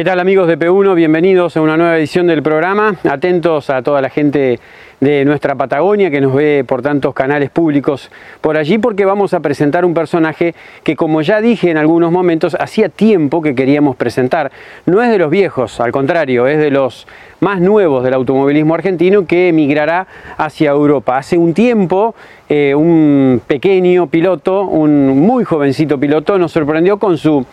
¿Qué tal amigos de P1? Bienvenidos a una nueva edición del programa. Atentos a toda la gente de nuestra Patagonia que nos ve por tantos canales públicos por allí porque vamos a presentar un personaje que como ya dije en algunos momentos hacía tiempo que queríamos presentar. No es de los viejos, al contrario, es de los más nuevos del automovilismo argentino que emigrará hacia Europa. Hace un tiempo eh, un pequeño piloto, un muy jovencito piloto, nos sorprendió con su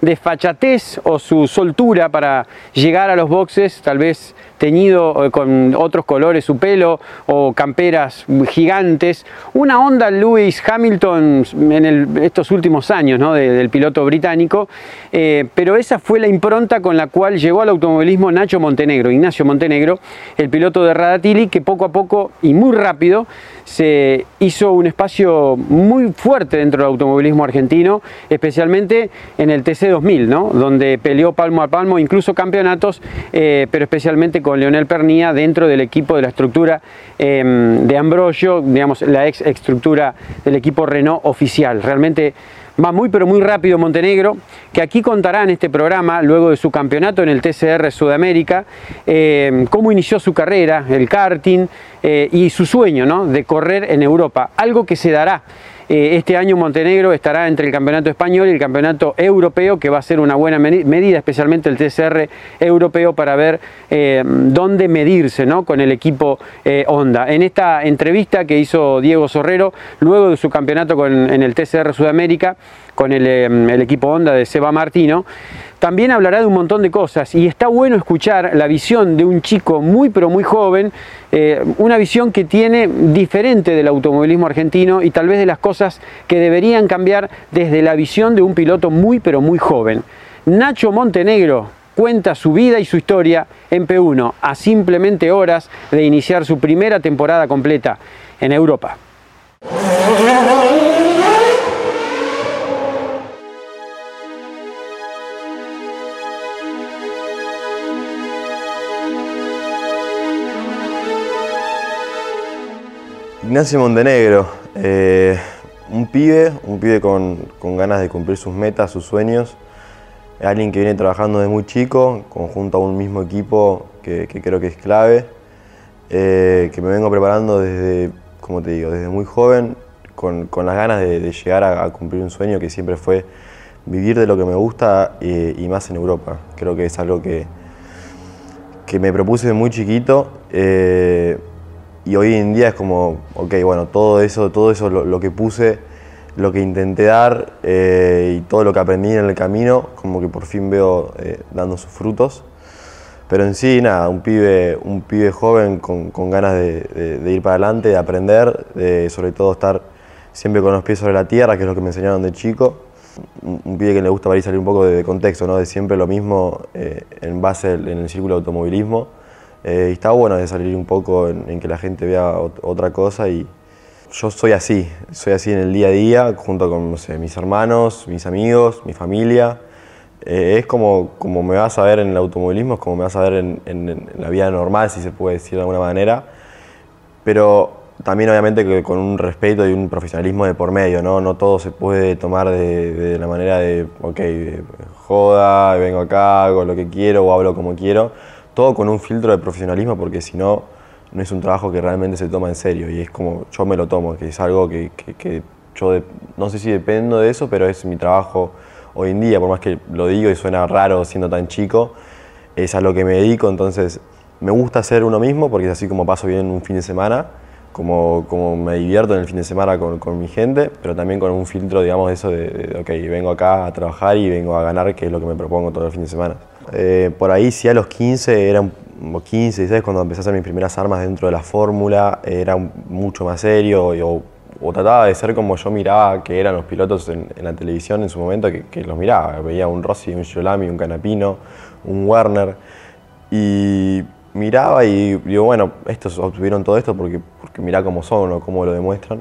desfachatez o su soltura para llegar a los boxes, tal vez teñido eh, con otros colores su pelo o camperas gigantes. Una onda Lewis Hamilton en estos últimos años del piloto británico, eh, pero esa fue la impronta con la cual llegó al automovilismo Nacho Montenegro, Ignacio Montenegro, el piloto de Radatili, que poco a poco y muy rápido se hizo un espacio muy fuerte dentro del automovilismo argentino, especialmente en el TC2000, ¿no? donde peleó palmo a palmo, incluso campeonatos, eh, pero especialmente con Leonel Pernía dentro del equipo de la estructura em, de Ambrosio, digamos, la ex estructura del equipo Renault oficial. Realmente va muy pero muy rápido Montenegro, que aquí contará en este programa, luego de su campeonato en el TCR Sudamérica, em, cómo inició su carrera, el karting eh, y su sueño ¿no? de correr en Europa, algo que se dará este año Montenegro estará entre el campeonato español y el campeonato europeo, que va a ser una buena medida, especialmente el TCR europeo, para ver eh, dónde medirse ¿no? con el equipo eh, Honda. En esta entrevista que hizo Diego Sorrero, luego de su campeonato en el TCR Sudamérica, con el equipo Honda de Seba Martino, también hablará de un montón de cosas y está bueno escuchar la visión de un chico muy pero muy joven, eh, una visión que tiene diferente del automovilismo argentino y tal vez de las cosas que deberían cambiar desde la visión de un piloto muy pero muy joven. Nacho Montenegro cuenta su vida y su historia en P1 a simplemente horas de iniciar su primera temporada completa en Europa. Ignacio Montenegro, eh, un pibe, un pibe con, ganas de cumplir sus metas, sus sueños, alguien que viene trabajando desde muy chico, conjunto a un mismo equipo que, creo que es clave, eh, que me vengo preparando desde, como te digo, desde muy joven, con, las ganas de, llegar a, cumplir un sueño que siempre fue vivir de lo que me gusta y, más en Europa. Creo que es algo que, que me propuse de muy chiquito. Y hoy en día es como, ok, bueno, todo eso, todo eso lo, que puse, lo que intenté dar eh, y todo lo que aprendí en el camino, como que por fin veo eh, dando sus frutos. Pero en sí, nada, un pibe, un pibe joven con, ganas de, ir para adelante, de aprender, de sobre todo estar siempre con los pies sobre la tierra, que es lo que me enseñaron de chico. Un, pibe que le gusta salir un poco de contexto, ¿no? de siempre lo mismo eh, en base en el círculo de automovilismo eh, y está bueno de salir un poco en, que la gente vea otra cosa y yo soy así, soy así en el día a día, junto con mis hermanos, mis amigos, mi familia. Eh, es como, como me vas a ver en el automovilismo, es como me vas a ver en, la vida normal, si se puede decir de alguna manera. Pero también obviamente que con un respeto y un profesionalismo de por medio, ¿no? No todo se puede tomar de, de la manera de, ok, joda, vengo acá, hago lo que quiero o hablo como quiero todo con un filtro de profesionalismo porque si no, no es un trabajo que realmente se toma en serio y es como yo me lo tomo, que es algo que, yo no sé si dependo de eso, pero es mi trabajo hoy en día, por más que lo digo y suena raro siendo tan chico, es a lo que me dedico, entonces me gusta ser uno mismo porque es así como paso bien un fin de semana como, como me divierto en el fin de semana con, con mi gente, pero también con un filtro, digamos, de eso de, de, ok, vengo acá a trabajar y vengo a ganar, que es lo que me propongo todo el fin de semana. Eh, por ahí sí a los 15, eran 15, 16, cuando empecé a hacer mis primeras armas dentro de la fórmula, era mucho más serio y, o, trataba de ser como yo miraba que eran los pilotos en, la televisión en su momento, que, que, los miraba. Veía un Rossi, un Giolami, un Canapino, un Werner y miraba y digo, bueno, estos obtuvieron todo esto porque, porque mirá cómo son o cómo lo demuestran.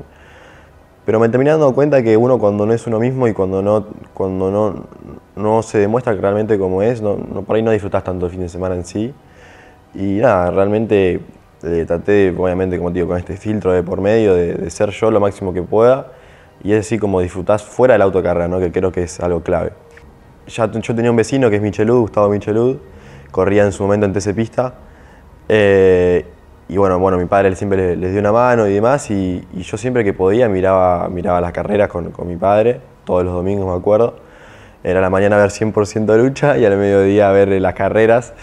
Pero me terminé dando cuenta que uno cuando no es uno mismo y cuando no, cuando no, no se demuestra realmente cómo es, no, no, por ahí no disfrutas tanto el fin de semana en sí. Y nada, realmente eh, traté, obviamente, como digo, con este filtro de por medio, de, de, ser yo lo máximo que pueda. Y es así como disfrutás fuera del autocarrera, ¿no? que creo que es algo clave. Ya, yo tenía un vecino que es Michelud, Gustavo Michelud, corría en su momento en TC Pista. Eh, y bueno, bueno, mi padre siempre les, dio una mano y demás, y, y, yo siempre que podía miraba, miraba las carreras con, con, mi padre, todos los domingos me acuerdo. Era la mañana ver 100% de lucha y al mediodía ver las carreras.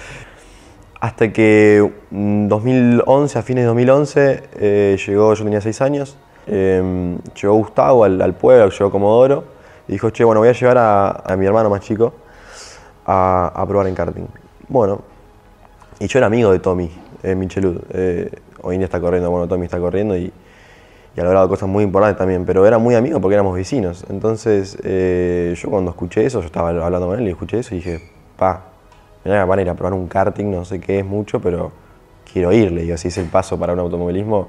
Hasta que en 2011, a fines de 2011, eh, llegó, yo tenía 6 años, eh, llegó Gustavo al, al, pueblo, llegó Comodoro, y dijo, che, bueno, voy a llevar a, a mi hermano más chico a, a probar en karting. Bueno, y yo era amigo de Tommy, eh, Michelud. Eh, hoy en día está corriendo, bueno, Tommy está corriendo y, y, ha logrado cosas muy importantes también, pero era muy amigo porque éramos vecinos. Entonces, eh, yo cuando escuché eso, yo estaba hablando con él y escuché eso y dije, pa, mirá, van a ir a probar un karting, no sé qué es mucho, pero quiero ir, le digo, si es el paso para un automovilismo,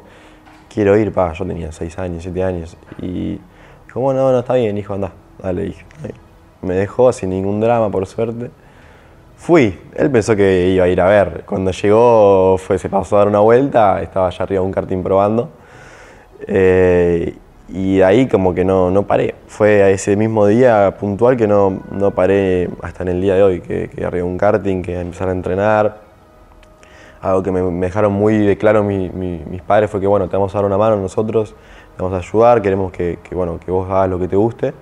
quiero ir, pa, yo tenía 6 años, 7 años. Y dijo, bueno, no, no, está bien, hijo, anda, dale, dije. Me dejó sin ningún drama, por suerte. Fui, él pensó que iba a ir a ver. Cuando llegó, fue, se pasó a dar una vuelta, estaba allá arriba un karting probando. Eh, y ahí como que no, no paré. Fue a ese mismo día puntual que no, no paré hasta en el día de hoy, que, que arriba un karting, que empezar a entrenar. Algo que me, dejaron muy claro mi, mis padres fue que bueno, te vamos a dar una mano nosotros, te vamos a ayudar, queremos que, que, bueno, que vos hagas lo que te guste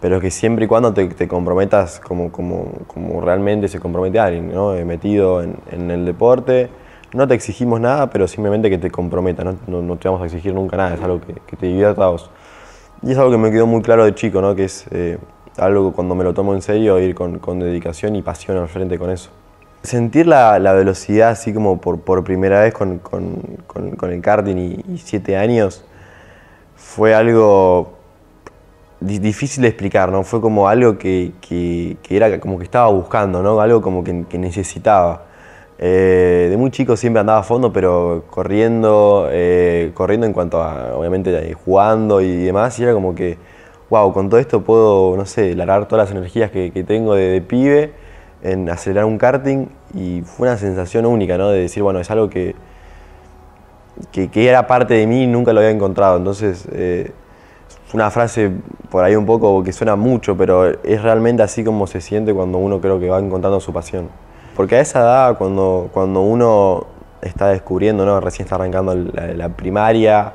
pero que siempre y cuando te, te comprometas como, como, como, realmente se compromete alguien, ¿no? metido en, en, el deporte. No te exigimos nada, pero simplemente que te comprometas, no, no, no te vamos a exigir nunca nada, es algo que, que, te divierta a vos. Y es algo que me quedó muy claro de chico, ¿no? que es eh, algo cuando me lo tomo en serio, ir con, con dedicación y pasión al frente con eso. Sentir la, la velocidad así como por, por primera vez con, con, con el karting y, y siete años fue algo difícil de explicar, ¿no? Fue como algo que, que, era como que estaba buscando, ¿no? Algo como que, necesitaba. Eh, de muy chico siempre andaba a fondo, pero corriendo, eh, corriendo en cuanto a, obviamente, eh, jugando y demás, y era como que, wow, con todo esto puedo, no sé, largar todas las energías que, tengo de, pibe en acelerar un karting, y fue una sensación única, ¿no? De decir, bueno, es algo que, que, era parte de mí y nunca lo había encontrado, entonces... una frase por ahí un poco que suena mucho, pero es realmente así como se siente cuando uno creo que va encontrando su pasión. Porque a esa edad, cuando, cuando uno está descubriendo, ¿no? recién está arrancando la, primaria,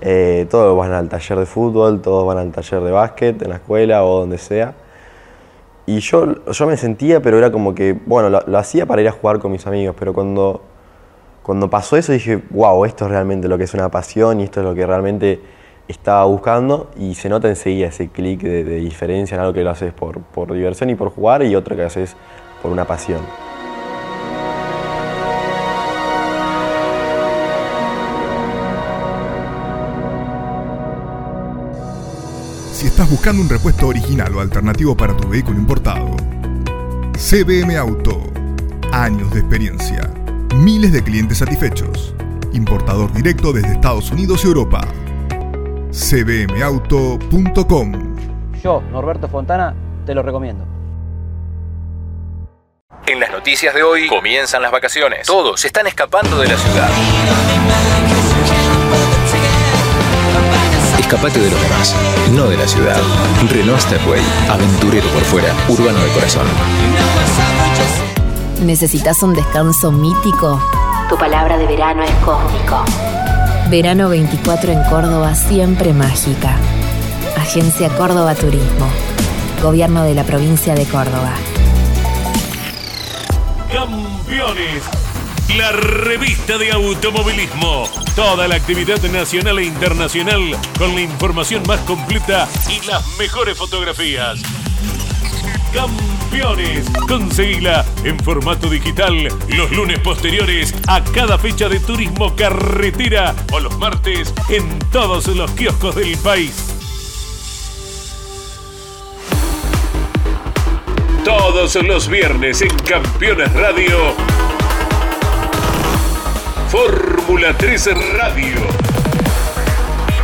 eh, todos van al taller de fútbol, todos van al taller de básquet, en la escuela o donde sea. Y yo, yo me sentía, pero era como que, bueno, lo, lo hacía para ir a jugar con mis amigos, pero cuando, cuando pasó eso dije, wow, esto es realmente lo que es una pasión y esto es lo que realmente estaba buscando y se nota enseguida ese clic de, diferencia en algo que lo haces por, por diversión y por jugar y otro que haces por una pasión. Si estás buscando un repuesto original o alternativo para tu vehículo importado, CBM Auto. Años de experiencia. Miles de clientes satisfechos. Importador directo desde Estados Unidos y Europa cbmauto.com. Yo, Norberto Fontana, te lo recomiendo. En las noticias de hoy comienzan las vacaciones. Todos están escapando de la ciudad. Escapate de los demás, no de la ciudad. Renault Stepway, aventurero por fuera, urbano de corazón. ¿Necesitas un descanso mítico? Tu palabra de verano es cósmico. Verano 24 en Córdoba, siempre mágica. Agencia Córdoba Turismo. Gobierno de la provincia de Córdoba. Campeones. La revista de automovilismo. Toda la actividad nacional e internacional con la información más completa y las mejores fotografías. Campeones. Conseguila en formato digital los lunes posteriores a cada fecha de turismo carretera o los martes en todos los kioscos del país. Todos los viernes en Campeones Radio. Fórmula 3 Radio.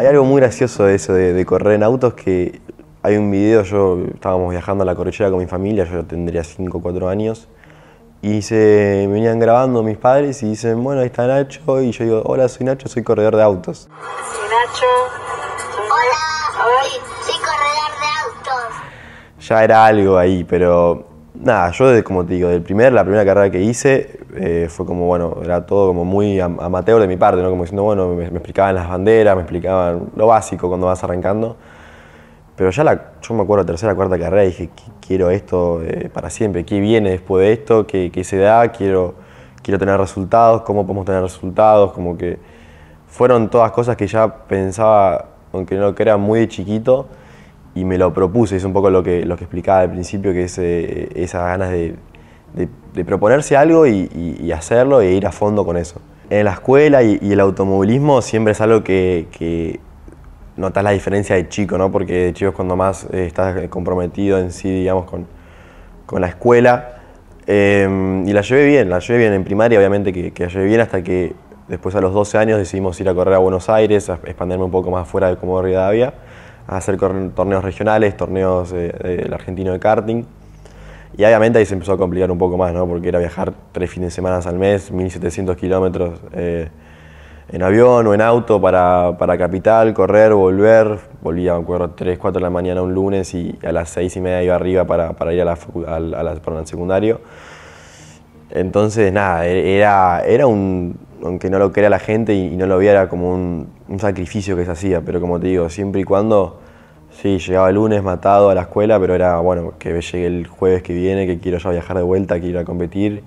Hay algo muy gracioso de eso, de, de correr en autos, que hay un video, yo estábamos viajando a la correchera con mi familia, yo tendría 5 o 4 años, y se me venían grabando mis padres y dicen, bueno, ahí está Nacho, y yo digo, hola, soy Nacho, soy corredor de autos. Soy Nacho. Hola. Soy corredor de autos. ya era algo ahí, pero nada, yo de- como te digo, del primer, la primera carrera que hice eh, fue como, bueno, era todo como muy am- amateur de mi parte, ¿no? Como diciendo, bueno, me, explicaban las banderas, me explicaban lo básico cuando vas arrancando. Pero ya yo me acuerdo, tercera, cuarta carrera, dije, "Qui- quiero esto eh, para siempre, ¿qué viene después de esto? ¿Qué, qué se da? Quiero, quiero tener resultados, ¿cómo podemos tener resultados? Como que fueron todas cosas que ya pensaba, aunque no lo crea, muy chiquito, y me lo propuse, es un poco lo que, lo que explicaba al principio, que es eh, esas ganas de, de- de proponerse algo y, y- y hacerlo e ir a fondo con eso. En la escuela y, y el automovilismo siempre es algo que, que notas la diferencia de chico, ¿no? Porque de chico es cuando más eh, estás comprometido en sí, digamos, con, con la escuela. Eh, y la llevé bien, la llevé bien en primaria, obviamente que, que la llevé bien hasta que después a los 12 años decidimos ir a correr a Buenos Aires, a expandirme un poco más fuera de Comodoro Rivadavia, a hacer torneos regionales, torneos eh, del argentino de karting. Y obviamente ahí se empezó a complicar un poco más, ¿no? Porque era viajar tres fines de semana al mes, 1700 kilómetros eh, en avión o en auto para, para Capital, correr, volver. Volvía, me acuerdo, 3, 4 de la mañana un lunes y a las 6 y media iba arriba para, para ir a la, facu- al, a la- al secundario. Entonces, nada, e- era, era un, aunque no lo crea la gente y, y no lo viera como un, un sacrificio que se hacía, pero como te digo, siempre y cuando, sí, llegaba el lunes matado a la escuela, pero era, bueno, que llegue el jueves que viene, que quiero ya viajar de vuelta, quiero ir a competir,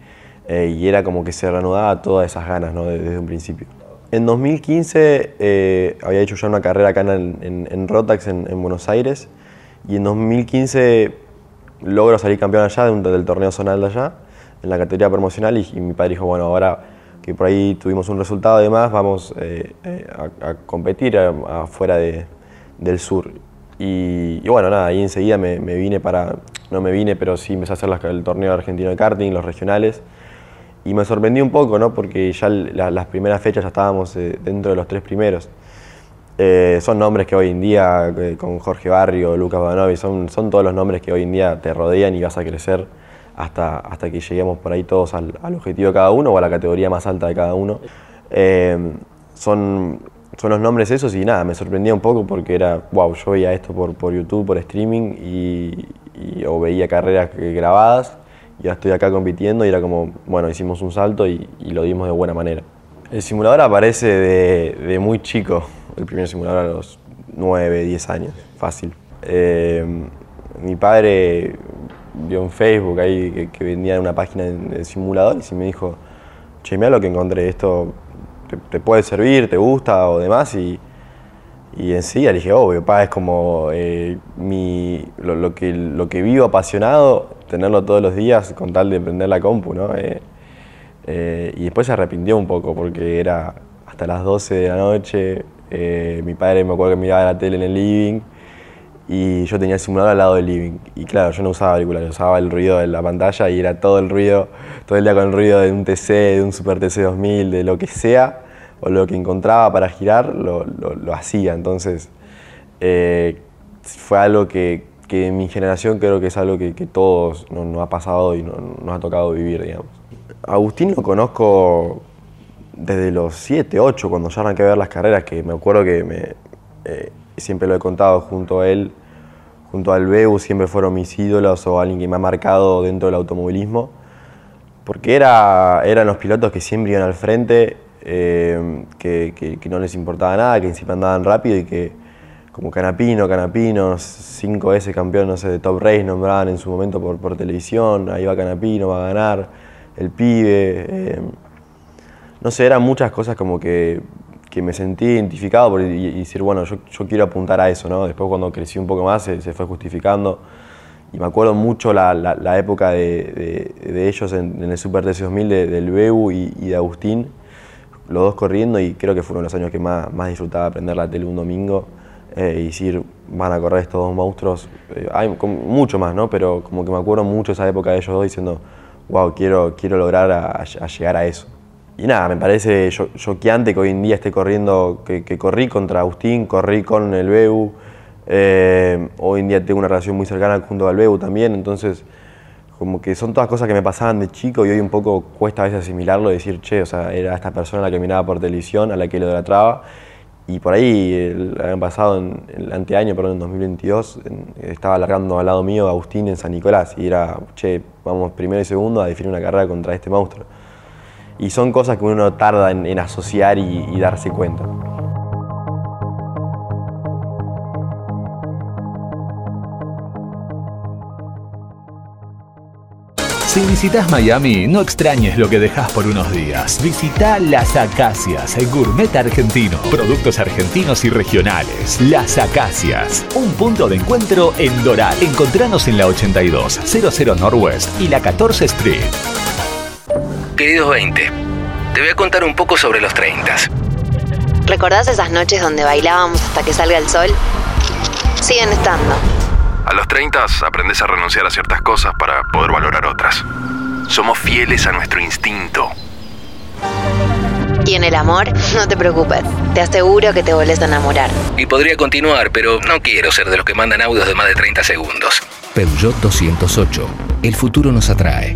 eh, y era como que se reanudaba todas esas ganas. Desde, un principio. En 2015 eh, había hecho ya una carrera acá en, Rotax, en, en Buenos Aires, y en 2015 logro salir campeón allá del torneo zonal de allá, en la categoría promocional, y, y mi padre dijo, bueno, ahora que por ahí tuvimos un resultado y demás, vamos eh, eh, a, a competir afuera de- del sur. Y, bueno, nada, ahí enseguida me, vine para, no me vine, pero sí empecé a hacer el torneo argentino de karting, los regionales, y me sorprendí un poco, ¿no? Porque ya la- las primeras fechas ya estábamos eh, dentro de los tres primeros. Eh, son nombres que hoy en día, eh, con Jorge Barrio, Lucas Banovi, son, son todos los nombres que hoy en día te rodean y vas a crecer hasta, hasta que lleguemos por ahí todos al, objetivo de cada uno o a la categoría más alta de cada uno. Son, son los nombres esos y nada, me sorprendía un poco porque era, wow, yo veía esto por, por YouTube, por streaming y, o veía carreras grabadas y ahora estoy acá compitiendo y era como, bueno, hicimos un salto y, lo dimos de buena manera. El simulador aparece de, muy chico, el primer simulador a los 9, 10 años, fácil. Eh, mi padre vio en Facebook ahí que, que una página de, simuladores y me dijo, che, mira lo que encontré, esto te, te puede servir, te gusta o demás y, y enseguida le dije, obvio, pa, es como eh, mi, lo, que, lo que vivo apasionado, tenerlo todos los días con tal de prender la compu, ¿no? Eh, eh, y después se arrepintió un poco porque era hasta las 12 de la noche, mi padre me acuerdo que miraba la tele en el living y yo tenía el simulador al lado del living. Y claro, yo no usaba auriculares, usaba el ruido de la pantalla y era todo el ruido, todo el día con el ruido de un TC, de un Super TC 2000, de lo que sea, o lo que encontraba para girar, lo, lo- hacía. Entonces, eh, fue algo que, que en mi generación creo que es algo que, que todos nos, ha pasado y nos, nos ha tocado vivir, digamos. Agustín lo conozco desde los 7, 8, cuando ya arranqué a ver las carreras, que me acuerdo que me, eh, siempre lo he contado junto a él, junto al Beu, siempre fueron mis ídolos o alguien que me ha marcado dentro del automovilismo, porque era, eran los pilotos que siempre iban al frente, eh, que, que- no les importaba nada, que encima andaban rápido y que como Canapino, Canapino, cinco veces campeón, no sé, de Top Race nombraban en su momento por, por televisión, ahí va Canapino, va a ganar, el pibe. eh, no sé, eran muchas cosas como que, que me sentí identificado por, y, y decir, bueno, yo, yo quiero apuntar a eso, ¿no? Después cuando crecí un poco más se, se fue justificando. Y me acuerdo mucho la, la- la época de, de- de ellos en, en el Super TC 2000, de- del Beu y, y de Agustín, los dos corriendo y creo que fueron los años que más, más disfrutaba aprender la tele un domingo eh, y decir, van a correr estos dos monstruos. Eh, hay mucho más, ¿no? Pero como que me acuerdo mucho esa época de ellos dos diciendo, wow, quiero, quiero lograr a, a llegar a eso. Y nada, me parece cho- choqueante que hoy en día esté corriendo, que, corrí contra Agustín, corrí con el Beu, eh, hoy en día tengo una relación muy cercana junto al Beu también, entonces como que son todas cosas que me pasaban de chico y hoy un poco cuesta a veces asimilarlo decir, che, o sea, era esta persona la que miraba por televisión, a la que lo idolatraba. Y por ahí, el año pasado, el anteaño, perdón, en 2022, en- estaba largando al lado mío Agustín en San Nicolás y era, che, vamos primero y segundo a definir una carrera contra este monstruo. Y son cosas que uno tarda en, asociar y, y darse cuenta. Si visitas Miami, no extrañes lo que dejas por unos días. Visita Las Acacias, el gourmet argentino. Productos argentinos y regionales. Las Acacias, un punto de encuentro en Doral. Encontranos en la 82, 00 Northwest y la 14 Street. Queridos 20, te voy a contar un poco sobre los 30. ¿Recordás esas noches donde bailábamos hasta que salga el sol? Siguen estando. A los 30 aprendes a renunciar a ciertas cosas para poder valorar otras. Somos fieles a nuestro instinto. Y en el amor, no te preocupes. Te aseguro que te volvés a enamorar. Y podría continuar, pero no quiero ser de los que mandan audios de más de 30 segundos. Peugeot 208. El futuro nos atrae.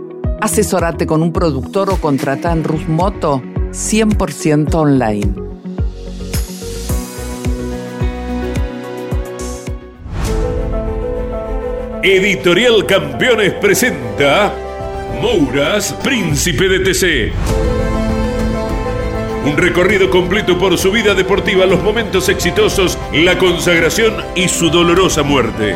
Asesorate con un productor o contrata en Rus Moto 100% online. Editorial Campeones presenta Mouras, Príncipe de TC. Un recorrido completo por su vida deportiva, los momentos exitosos, la consagración y su dolorosa muerte.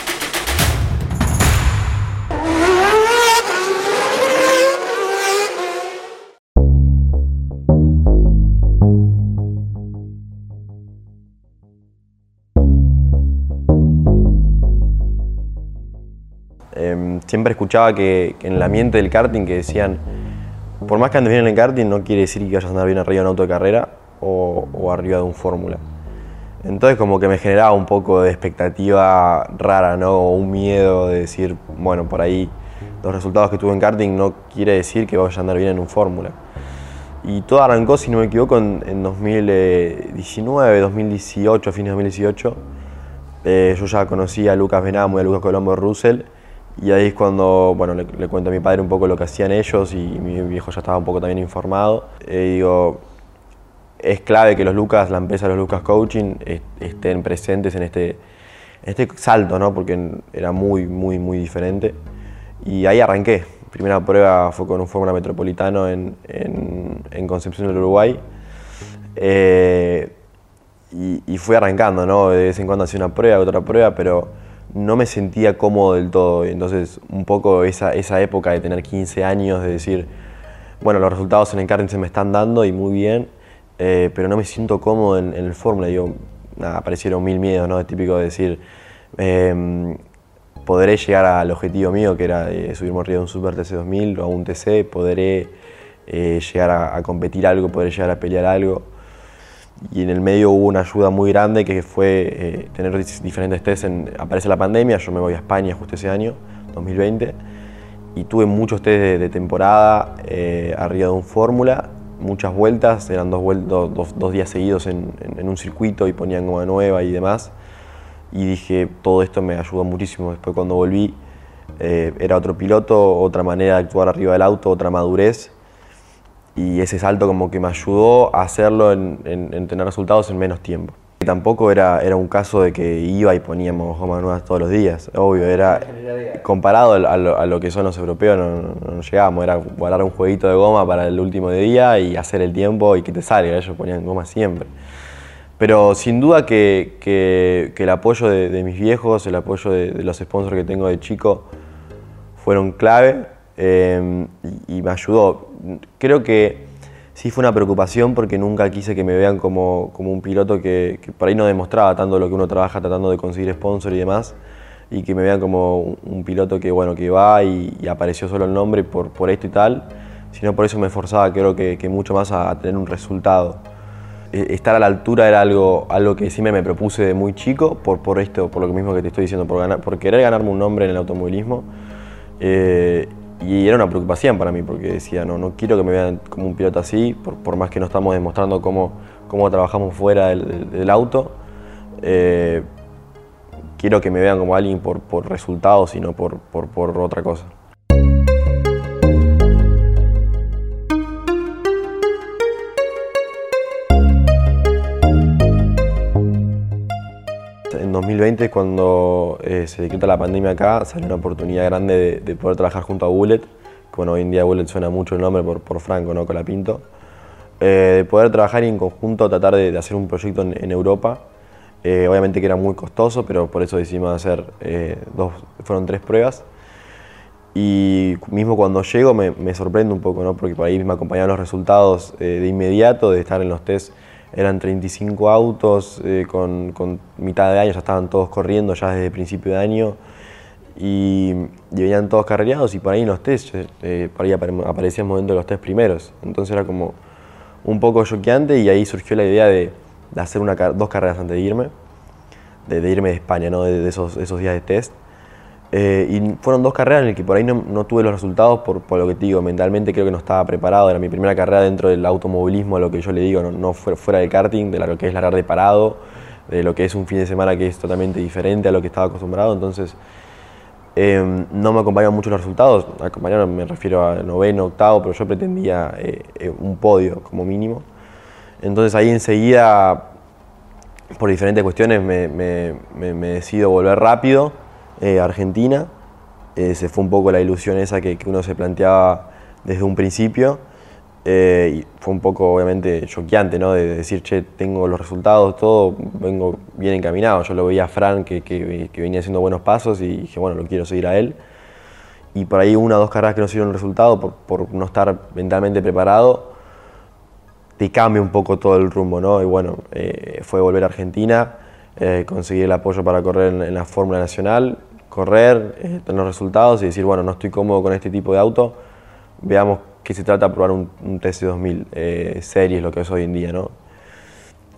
Siempre escuchaba que, en el ambiente del karting que decían, por más que andes bien en el karting, no quiere decir que vayas a andar bien arriba de un auto de carrera o, arriba de un fórmula. Entonces como que me generaba un poco de expectativa rara, ¿no? O un miedo de decir, bueno, por ahí los resultados que tuve en karting no quiere decir que vaya a andar bien en un fórmula. Y todo arrancó, si no me equivoco, en, en 2019, 2018, fines de 2018. Eh, yo ya conocía a Lucas Benamo y a Lucas Colombo Russell Y ahí es cuando, bueno, le, cuento a mi padre un poco lo que hacían ellos y mi viejo ya estaba un poco también informado. Eh, digo, es clave que los Lucas, la empresa de los Lucas Coaching, est- estén presentes en este, este salto, ¿no? Porque era muy, muy, muy diferente. Y ahí arranqué. Primera prueba fue con un Fórmula Metropolitano en, en, en Concepción del Uruguay. Eh, y, y fui arrancando, ¿no? De vez en cuando hacía una prueba, otra prueba, pero no me sentía cómodo del todo. Entonces, un poco esa, esa época de tener 15 años, de decir, bueno, los resultados en el karting se me están dando y muy bien, eh, pero no me siento cómodo en, el Fórmula. Aparecieron mil miedos, ¿no? Es típico de decir, em, podré llegar al objetivo mío, que era eh, subirme arriba de un Super TC2000 o a un TC, podré eh, llegar a, a competir algo, podré llegar a pelear algo. Y en el medio hubo una ayuda muy grande que fue eh, tener diferentes tests. En, aparece la pandemia, yo me voy a España justo ese año, 2020, y tuve muchos test de, de temporada eh, arriba de un Fórmula, muchas vueltas, eran dos, dos, dos días seguidos en, en- en un circuito y ponían goma nueva y demás. Y dije, todo esto me ayudó muchísimo. Después cuando volví, eh, era otro piloto, otra manera de actuar arriba del auto, otra madurez y ese salto como que me ayudó a hacerlo en, en- en tener resultados en menos tiempo. Tampoco era, era un caso de que iba y poníamos gomas nuevas todos los días, obvio, era comparado a lo, a lo que son los europeos no, no- llegábamos, era guardar un jueguito de goma para el último día y hacer el tiempo y que te salga, ellos ponían goma siempre. Pero sin duda que, que- el apoyo de, mis viejos, el apoyo de, los sponsors que tengo de chico, fueron clave eh, y me ayudó. Creo que sí fue una preocupación porque nunca quise que me vean como, como un piloto que, que por ahí no demostraba tanto lo que uno trabaja tratando de conseguir sponsor y demás, y que me vean como un, piloto que, bueno, que va y, y apareció solo el nombre por, por esto y tal, sino por eso me esforzaba creo que, mucho más a, tener un resultado. Eh, Estar a la altura era algo, algo que siempre me propuse de muy chico, por, por esto, por lo mismo que te estoy diciendo, por, ganar, por querer ganarme un nombre en el automovilismo. Eh, y era una preocupación para mí, porque decía, no, no quiero que me vean como un piloto así, por, por más que no estamos demostrando cómo, cómo trabajamos fuera del, auto. Eh, quiero que me vean como alguien por, por resultados y no por, por, por otra cosa. En 2020, cuando eh, se decreta la pandemia acá, salió una oportunidad grande de, de poder trabajar junto a Bullet, bueno, hoy en día Bullet suena mucho el nombre por, por Franco, ¿no? Colapinto. Eh, de poder trabajar y en conjunto tratar de, de hacer un proyecto en, en Europa. Eh, obviamente que era muy costoso, pero por eso decidimos hacer eh, dos, fueron tres pruebas. Y mismo cuando llego me, me sorprende un poco, ¿no? porque por ahí me acompañaban los resultados eh, de inmediato, de estar en los test. Eran 35 autos, eh, con, con mitad de año ya estaban todos corriendo, ya desde principio de año. Y, y venían todos carrereados y por ahí en los test, eh, por ahí apare- aparecían momentos de los test primeros. Entonces era como un poco choqueante y ahí surgió la idea de, de hacer una, dos carreras antes de irme, de, de irme de España, ¿no? de, de esos, esos días de test. Eh, y fueron dos carreras en las que por ahí no, tuve los resultados por, lo que te digo, mentalmente creo que no estaba preparado, era mi primera carrera dentro del automovilismo, lo que yo le digo, no, no fuera, del karting, de lo que es largar de parado, de lo que es un fin de semana que es totalmente diferente a lo que estaba acostumbrado, entonces eh, no me acompañaron mucho los resultados, acompañaron me refiero a noveno, octavo, pero yo pretendía eh, eh, un podio como mínimo. Entonces ahí enseguida, por diferentes cuestiones, me- me- me decido volver rápido eh, Argentina. Eh, se fue un poco la ilusión esa que, uno se planteaba desde un principio. Eh, y fue un poco, obviamente, choqueante, ¿no? De decir, che, tengo los resultados, todo, vengo bien encaminado. Yo lo veía a Fran, que, que- venía haciendo buenos pasos, y dije, bueno, lo quiero seguir a él. Y por ahí una o dos carreras que no siguieron el resultado, por, por no estar mentalmente preparado, te cambia un poco todo el rumbo, ¿no? Y bueno, fue volver a Argentina, eh, conseguir el apoyo para correr en la Fórmula Nacional, correr, eh, tener resultados y decir, bueno, no estoy cómodo con este tipo de auto, veamos qué se trata de probar un, un TC2000 eh, series, lo que es hoy en día, ¿no?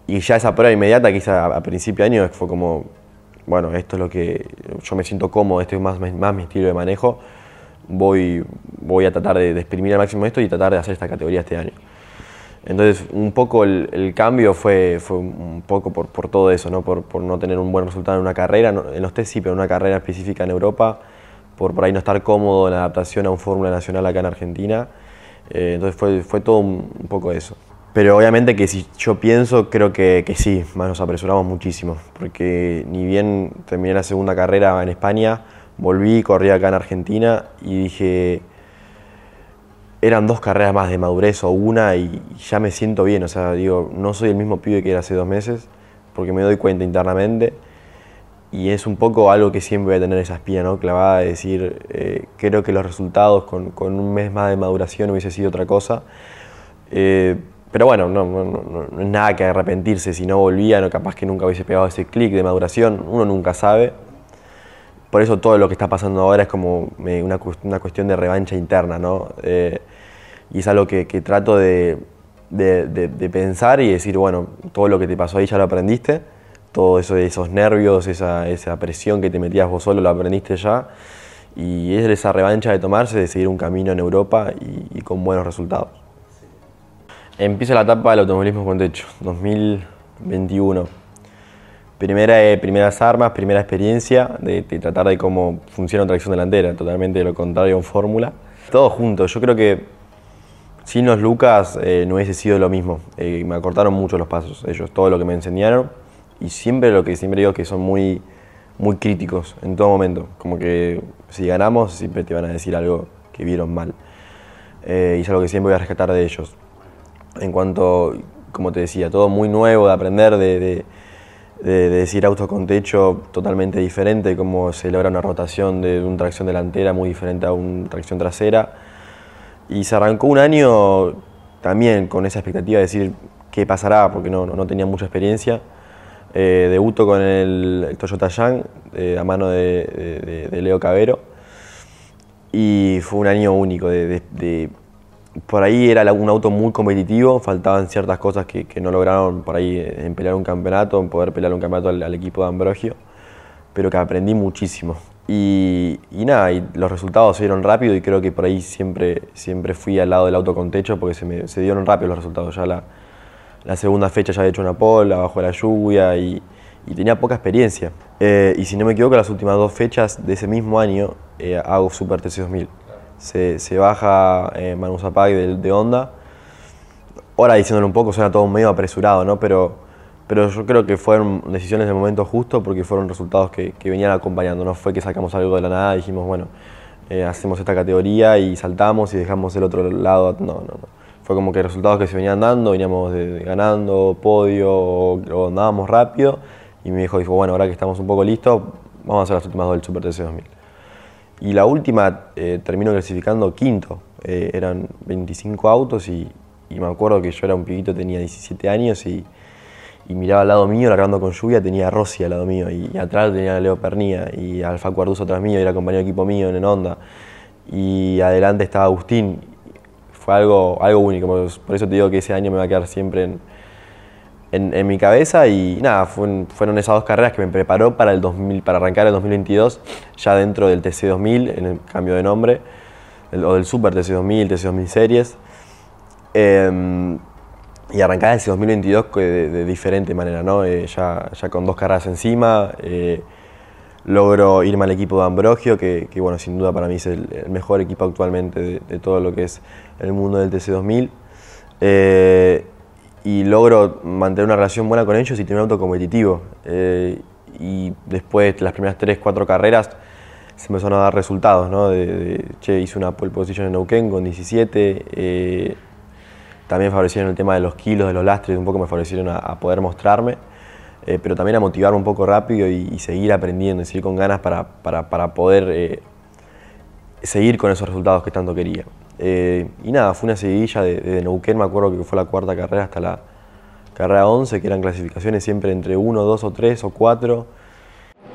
Y ya esa prueba inmediata que hice a, a principio de año fue como, bueno, esto es lo que yo me siento cómodo, este es más, más mi estilo de manejo, voy, voy a tratar de, de exprimir al máximo esto y tratar de hacer esta categoría este año. Entonces, un poco el, el cambio fue, fue un poco por, por todo eso, ¿no? Por, por no tener un buen resultado en una carrera, en los test sí, pero en una carrera específica en Europa, por por ahí no estar cómodo en la adaptación a un Fórmula Nacional acá en Argentina. Eh, entonces fue, fue todo un, un poco eso. Pero obviamente que si yo pienso, creo que, que sí, más nos apresuramos muchísimo, porque ni bien terminé la segunda carrera en España, volví, corrí acá en Argentina y dije, eran dos carreras más de madurez o una y ya me siento bien, o sea, digo, no soy el mismo pibe que era hace dos meses, porque me doy cuenta internamente y es un poco algo que siempre voy a tener esa espina ¿no? clavada de decir, eh, creo que los resultados con, con, un mes más de maduración hubiese sido otra cosa. Eh, pero bueno, no, no, no, es nada que arrepentirse. Si no volvía, no, capaz que nunca hubiese pegado ese clic de maduración. Uno nunca sabe. Por eso todo lo que está pasando ahora es como una, una cuestión de revancha interna, ¿no? Eh, y es algo que, que trato de, de, de, de, pensar y decir, bueno, todo lo que te pasó ahí ya lo aprendiste. Todo eso, esos nervios, esa, esa presión que te metías vos solo, lo aprendiste ya. Y es esa revancha de tomarse, de seguir un camino en Europa y, con buenos resultados. Empieza la etapa del automovilismo con techo, 2021. Primera, eh, primeras armas, primera experiencia de, de, tratar de cómo funciona tracción delantera, totalmente lo contrario a fórmula. Todo junto, yo creo que sin los Lucas eh, no hubiese sido lo mismo. Eh, me acortaron mucho los pasos ellos, todo lo que me enseñaron y siempre lo que siempre digo que son muy, muy críticos en todo momento. Como que si ganamos siempre te van a decir algo que vieron mal. Eh, y es algo que siempre voy a rescatar de ellos en cuanto, como te decía, todo muy nuevo de aprender, de, de, de, decir auto con techo totalmente diferente, cómo se logra una rotación de una tracción delantera muy diferente a una tracción trasera. Y se arrancó un año también con esa expectativa de decir qué pasará, porque no, no tenía mucha experiencia. Eh, debuto con el, el Toyota Yang eh, a mano de, de, Leo Cabero y fue un año único de, de por ahí era un auto muy competitivo, faltaban ciertas cosas que, que, no lograron por ahí en pelear un campeonato, en poder pelear un campeonato al, al equipo de Ambrogio, pero que aprendí muchísimo. Y, nada, y los resultados se dieron rápido y creo que por ahí siempre, siempre fui al lado del auto con techo porque se, me, se dieron rápido los resultados. Ya la, la segunda fecha ya había hecho una pole, abajo de la lluvia y, tenía poca experiencia. Eh, y si no me equivoco, las últimas dos fechas de ese mismo año eh, hago Super TC2000 se, se baja eh, Manu Zapag de, de, Honda. Ahora diciéndolo un poco, suena todo medio apresurado, ¿no? Pero, pero yo creo que fueron decisiones de momento justo porque fueron resultados que, venían acompañando. No fue que sacamos algo de la nada y dijimos, bueno, eh, hacemos esta categoría y saltamos y dejamos el otro lado. No, no, no. Fue como que resultados que se venían dando, veníamos ganando, podio o, andábamos rápido. Y mi hijo dijo, bueno, ahora que estamos un poco listos, vamos a hacer las últimas dos del Super TC 2000. Y la última eh, termino clasificando quinto. Eh, eran 25 autos y, y, me acuerdo que yo era un pibito, tenía 17 años y, y miraba al lado mío, largando con lluvia, tenía a Rossi al lado mío y, atrás tenía a Leo Pernía y Alfa Cuarduzo atrás mío, y era compañero de equipo mío en Honda. Y adelante estaba Agustín. Fue algo, algo único, por eso te digo que ese año me va a quedar siempre en, en, mi cabeza y nada, fueron, esas dos carreras que me preparó para, el 2000, para arrancar el 2022 ya dentro del TC2000, en el cambio de nombre, el, o del Super TC2000, TC2000 Series. Eh, y arrancar el TC2022 de, diferente manera, ¿no? Eh, ya, ya con dos carreras encima, eh, logro irme al equipo de Ambrogio, que, que, bueno, sin duda para mí es el, mejor equipo actualmente de, de, todo lo que es el mundo del TC2000 y logro mantener una relación buena con ellos y tener un auto competitivo. Eh, y después de las primeras 3, 4 carreras se empezaron a dar resultados, ¿no? Che, hice una pole position en Neuquén con 17, eh, también favorecieron el tema de los kilos, de los lastres, un poco me favorecieron a, poder mostrarme, eh, pero también a motivarme un poco rápido y, seguir aprendiendo, y seguir con ganas para, para, para poder eh, seguir con esos resultados que tanto quería. Eh, y nada, fue una seguidilla de, de, me acuerdo que fue la cuarta carrera hasta la carrera 11, que eran clasificaciones siempre entre 1, 2 o 3 o 4.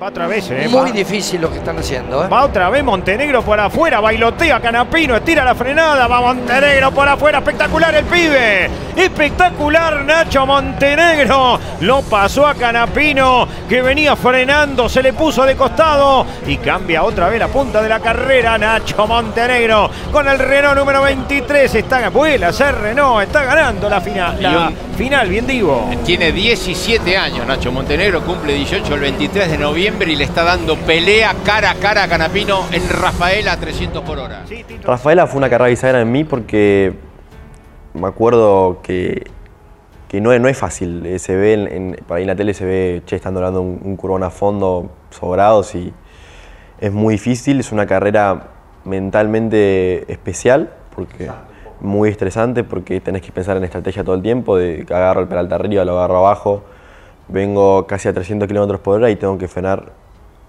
Va otra vez, ¿eh? Muy Va. difícil lo que están haciendo, ¿eh? Va otra vez Montenegro por afuera, bailotea Canapino, estira la frenada, va Montenegro por afuera, espectacular el pibe. Espectacular Nacho Montenegro. Lo pasó a Canapino que venía frenando, se le puso de costado y cambia otra vez la punta de la carrera Nacho Montenegro con el Renault número 23. Está, vuela ser Renault, está ganando la final. La final, bien digo. Tiene 17 años Nacho Montenegro, cumple 18 el 23 de noviembre y le está dando pelea cara a cara a Canapino en Rafaela a 300 por hora. Rafaela fue una carrera bisagra en mí porque me acuerdo que, que no, es, no es fácil. Eh, Se ve en, en- por ahí en la tele se ve, che, están doblando un, un curvón a fondo sobrados y es muy difícil. Es una carrera mentalmente especial porque muy estresante porque tenés que pensar en estrategia todo el tiempo, de que agarro el pedal de arriba, lo agarro abajo, vengo casi a 300 kilómetros por hora y tengo que frenar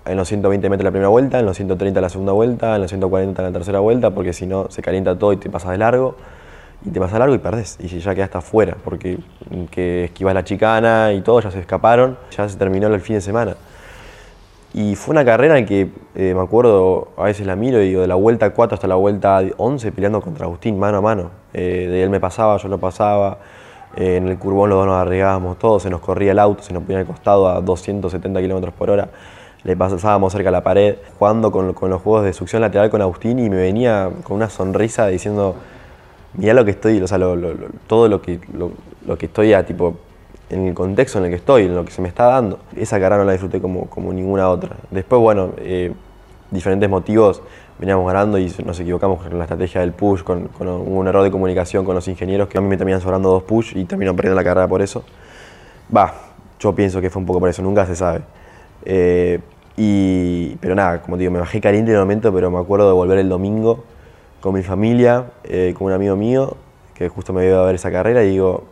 en los 120 metros la primera vuelta, en los 130 la segunda vuelta, en los 140 la tercera vuelta, porque si no se calienta todo y te pasas de largo, y te pasas de largo y perdés, y ya quedaste afuera, porque que esquivas la chicana y todo, ya se escaparon, ya se terminó el fin de semana. Y fue una carrera en que eh, me acuerdo, a veces la miro y digo, de la vuelta 4 hasta la vuelta 11 peleando contra Agustín mano a mano. Eh, de él me pasaba, yo lo pasaba, eh, en el curvón los dos nos arriesgábamos todos, se nos corría el auto, se nos ponía al costado a 270 kilómetros por hora, le pasábamos cerca a la pared, jugando con, los juegos de succión lateral con Agustín y me venía con una sonrisa diciendo, mirá lo que estoy, o sea, lo- todo lo que, lo, que estoy tipo, en el contexto en el que estoy, en lo que se me está dando. Esa carrera no la disfruté como, como ninguna otra. Después, bueno, eh, diferentes motivos, veníamos ganando y nos equivocamos con la estrategia del push, con, con un error de comunicación con los ingenieros, que a mí me terminan sobrando dos push y termino perdiendo la carrera por eso. Va, yo pienso que fue un poco por eso, nunca se sabe. Eh, y, pero nada, como te digo, me bajé caliente en el momento, pero me acuerdo de volver el domingo con mi familia, eh, con un amigo mío, que justo me había ido a ver esa carrera, y digo,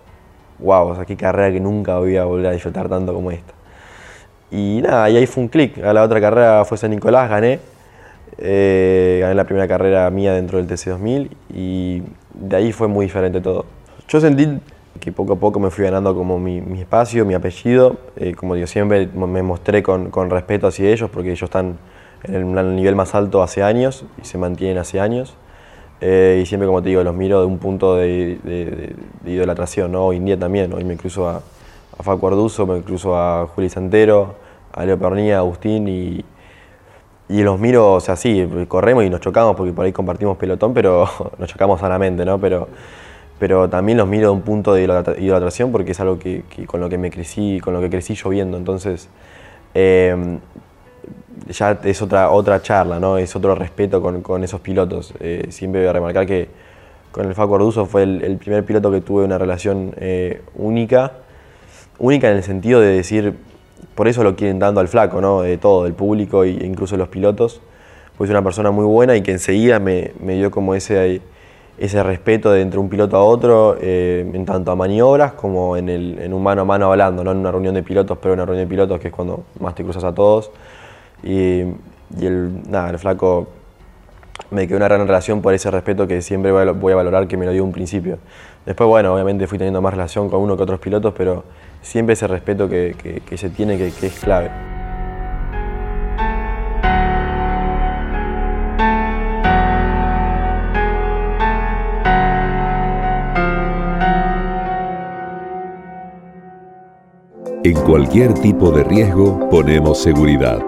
wow, o sea, qué carrera que nunca voy a volver a disfrutar tanto como esta. Y nada, y ahí fue un clic. A la otra carrera fue San Nicolás, gané. Eh, gané la primera carrera mía dentro del TC2000 y de ahí fue muy diferente todo. Yo sentí que poco a poco me fui ganando como mi, mi espacio, mi apellido. Eh, como digo, siempre me mostré con, con respeto hacia ellos porque ellos están en el, el nivel más alto hace años y se mantienen hace años. Eh, y siempre, como te digo, los miro de un punto de, de- de- de idolatración, ¿no? Hoy en día también, hoy me cruzo a, a Facu Arduzo, me cruzo a Juli Santero, a Leo Pernía, a Agustín y, y los miro, o sea, sí, corremos y nos chocamos porque por ahí compartimos pelotón, pero nos chocamos sanamente, ¿no? Pero, pero también los miro de un punto de idolatra- idolatración porque es algo que, con lo que me crecí, con lo que crecí yo viendo. Entonces, eh, ya es otra, otra charla, ¿no? Es otro respeto con, con esos pilotos. Eh, siempre voy a remarcar que con el Facu Arduzo fue el, el primer piloto que tuve una relación eh, única, única en el sentido de decir, por eso lo quieren dando al flaco, ¿no? De todo, del público e incluso los pilotos. Pues es una persona muy buena y que enseguida me, me dio como ese, ese respeto de entre un piloto a otro, eh, en tanto a maniobras como en, el, en un mano a mano hablando, no en una reunión de pilotos, pero en una reunión de pilotos que es cuando más te cruzas a todos. Y, y el, nada, el flaco me quedó una gran relación por ese respeto que siempre voy a valorar que me lo dio un principio. Después, bueno, obviamente fui teniendo más relación con uno que otros pilotos, pero siempre ese respeto que, que- se tiene que es clave. En cualquier tipo de riesgo ponemos seguridad.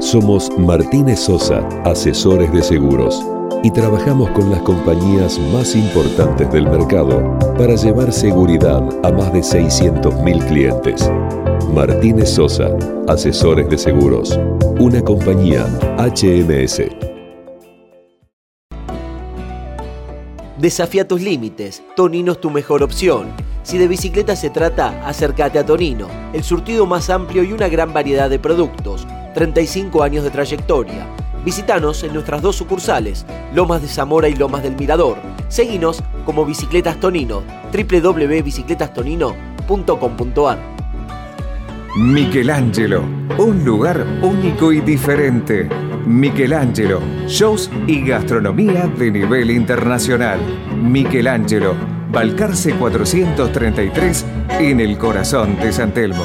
Somos Martínez Sosa, asesores de seguros, y trabajamos con las compañías más importantes del mercado para llevar seguridad a más de 600.000 clientes. Martínez Sosa, asesores de seguros, una compañía HMS. Desafía tus límites. Tonino es tu mejor opción. Si de bicicleta se trata, acércate a Tonino, el surtido más amplio y una gran variedad de productos. 35 años de trayectoria. Visítanos en nuestras dos sucursales, Lomas de Zamora y Lomas del Mirador. Seguinos como Bicicletas Tonino, www.bicicletastonino.com.ar. Michelangelo, un lugar único y diferente. Michelangelo, shows y gastronomía de nivel internacional. Michelangelo, Balcarce 433 en el corazón de San Telmo.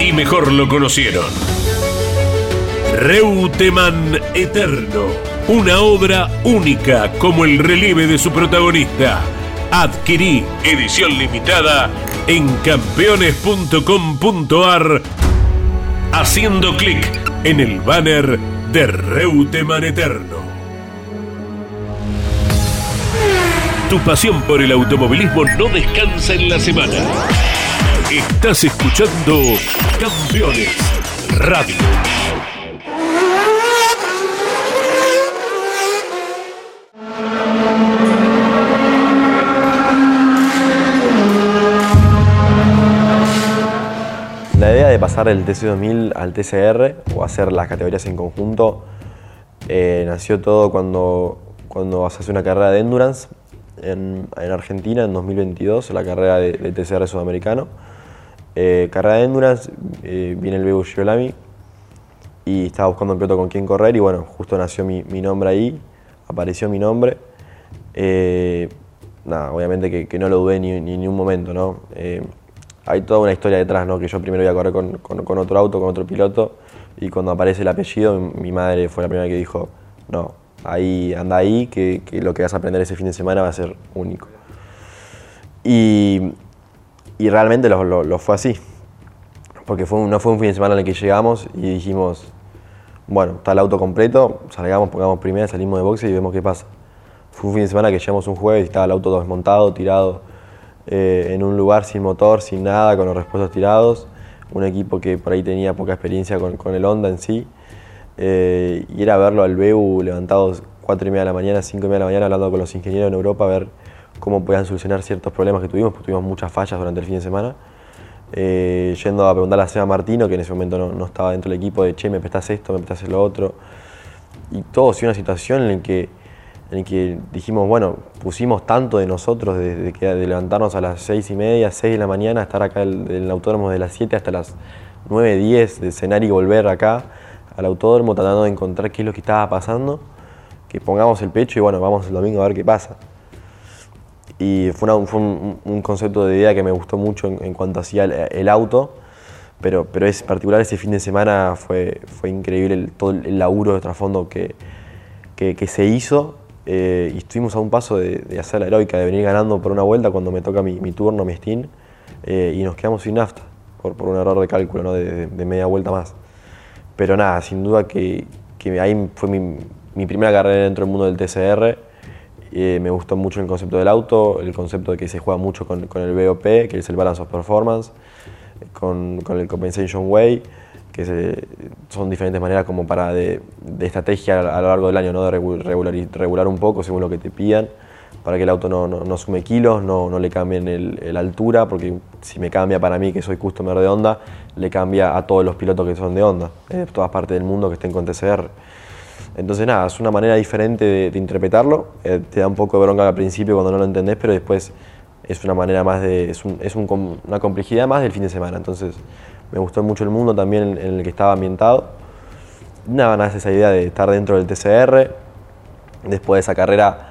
y mejor lo conocieron. Reutemann Eterno, una obra única como el relieve de su protagonista. Adquirí edición limitada en campeones.com.ar haciendo clic en el banner de Reutemann Eterno. Tu pasión por el automovilismo no descansa en la semana. Estás escuchando Campeones Radio. La idea de pasar del TC2000 al TCR o hacer las categorías en conjunto eh, nació todo cuando, cuando hacer una carrera de endurance en, en Argentina en 2022, la carrera de, de TCR sudamericano. Eh, carrera de endurance, eh, viene el Bebu Girolami y estaba buscando un piloto con quien correr y bueno, justo nació mi, nombre ahí, apareció mi nombre. Eh, nada, obviamente que, no lo dudé ni, ni, ni un momento, ¿no? Eh, hay toda una historia detrás, ¿no? Que yo primero iba a correr con, con, con otro auto, con otro piloto y cuando aparece el apellido, mi madre fue la primera que dijo, no, ahí, anda ahí, que, que, lo que vas a aprender ese fin de semana va a ser único. Y, y realmente lo, fue así, porque no fue un fin de semana en el que llegamos y dijimos, bueno, está el auto completo, salgamos, pongamos primera, salimos de boxe y vemos qué pasa. Fue un fin de semana que llegamos un jueves y estaba el auto desmontado, tirado eh, en un lugar sin motor, sin nada, con los repuestos tirados, un equipo que por ahí tenía poca experiencia con, el Honda en sí, eh, y era verlo al BEU levantados 4 y media de la mañana, 5 y media de la mañana, hablando con los ingenieros en Europa, a ver cómo podían solucionar ciertos problemas que tuvimos, porque tuvimos muchas fallas durante el fin de semana. Eh, yendo a preguntarle a Seba Martino, que en ese momento no, estaba dentro del equipo, de che, me prestás esto, me prestás lo otro. Y todo, sí, una situación en la que, en que dijimos, bueno, pusimos tanto de nosotros, desde de levantarnos a las 6 y media, 6 de la mañana, estar acá en el, autódromo de las 7 hasta las 9, 10 de cenar y volver acá al autódromo, tratando de encontrar qué es lo que estaba pasando, que pongamos el pecho y bueno, vamos el domingo a ver qué pasa y fue, una, fue un, un, concepto de idea que me gustó mucho en, en cuanto hacía el, el, auto, pero, pero es particular ese fin de semana fue, fue increíble el, todo el laburo de trasfondo que, que, que, se hizo eh, y estuvimos a un paso de, de, hacer la heroica, de venir ganando por una vuelta cuando me toca mi, mi turno, mi steam, eh, y nos quedamos sin nafta por, por un error de cálculo ¿no? de, de, media vuelta más. Pero nada, sin duda que, que ahí fue mi, mi primera carrera dentro del mundo del TCR eh, me gustó mucho el concepto del auto, el concepto de que se juega mucho con, el BOP, que es el Balance of Performance, con, el Compensation Way, que son diferentes maneras como para de, estrategia a lo largo del año, ¿no? de regular, regular un poco según lo que te pidan, para que el auto no, no, no sume kilos, no, no le cambien la altura, porque si me cambia para mí, que soy customer de Honda, le cambia a todos los pilotos que son de Honda, de todas partes del mundo que estén con TCR. Entonces nada, es una manera diferente de, de interpretarlo, eh, te da un poco de bronca al principio cuando no lo entendés, pero después es una manera más de, es, un, es un, una complejidad más del fin de semana, entonces me gustó mucho el mundo también en, el que estaba ambientado. Nada, más esa idea de estar dentro del TCR, después de esa carrera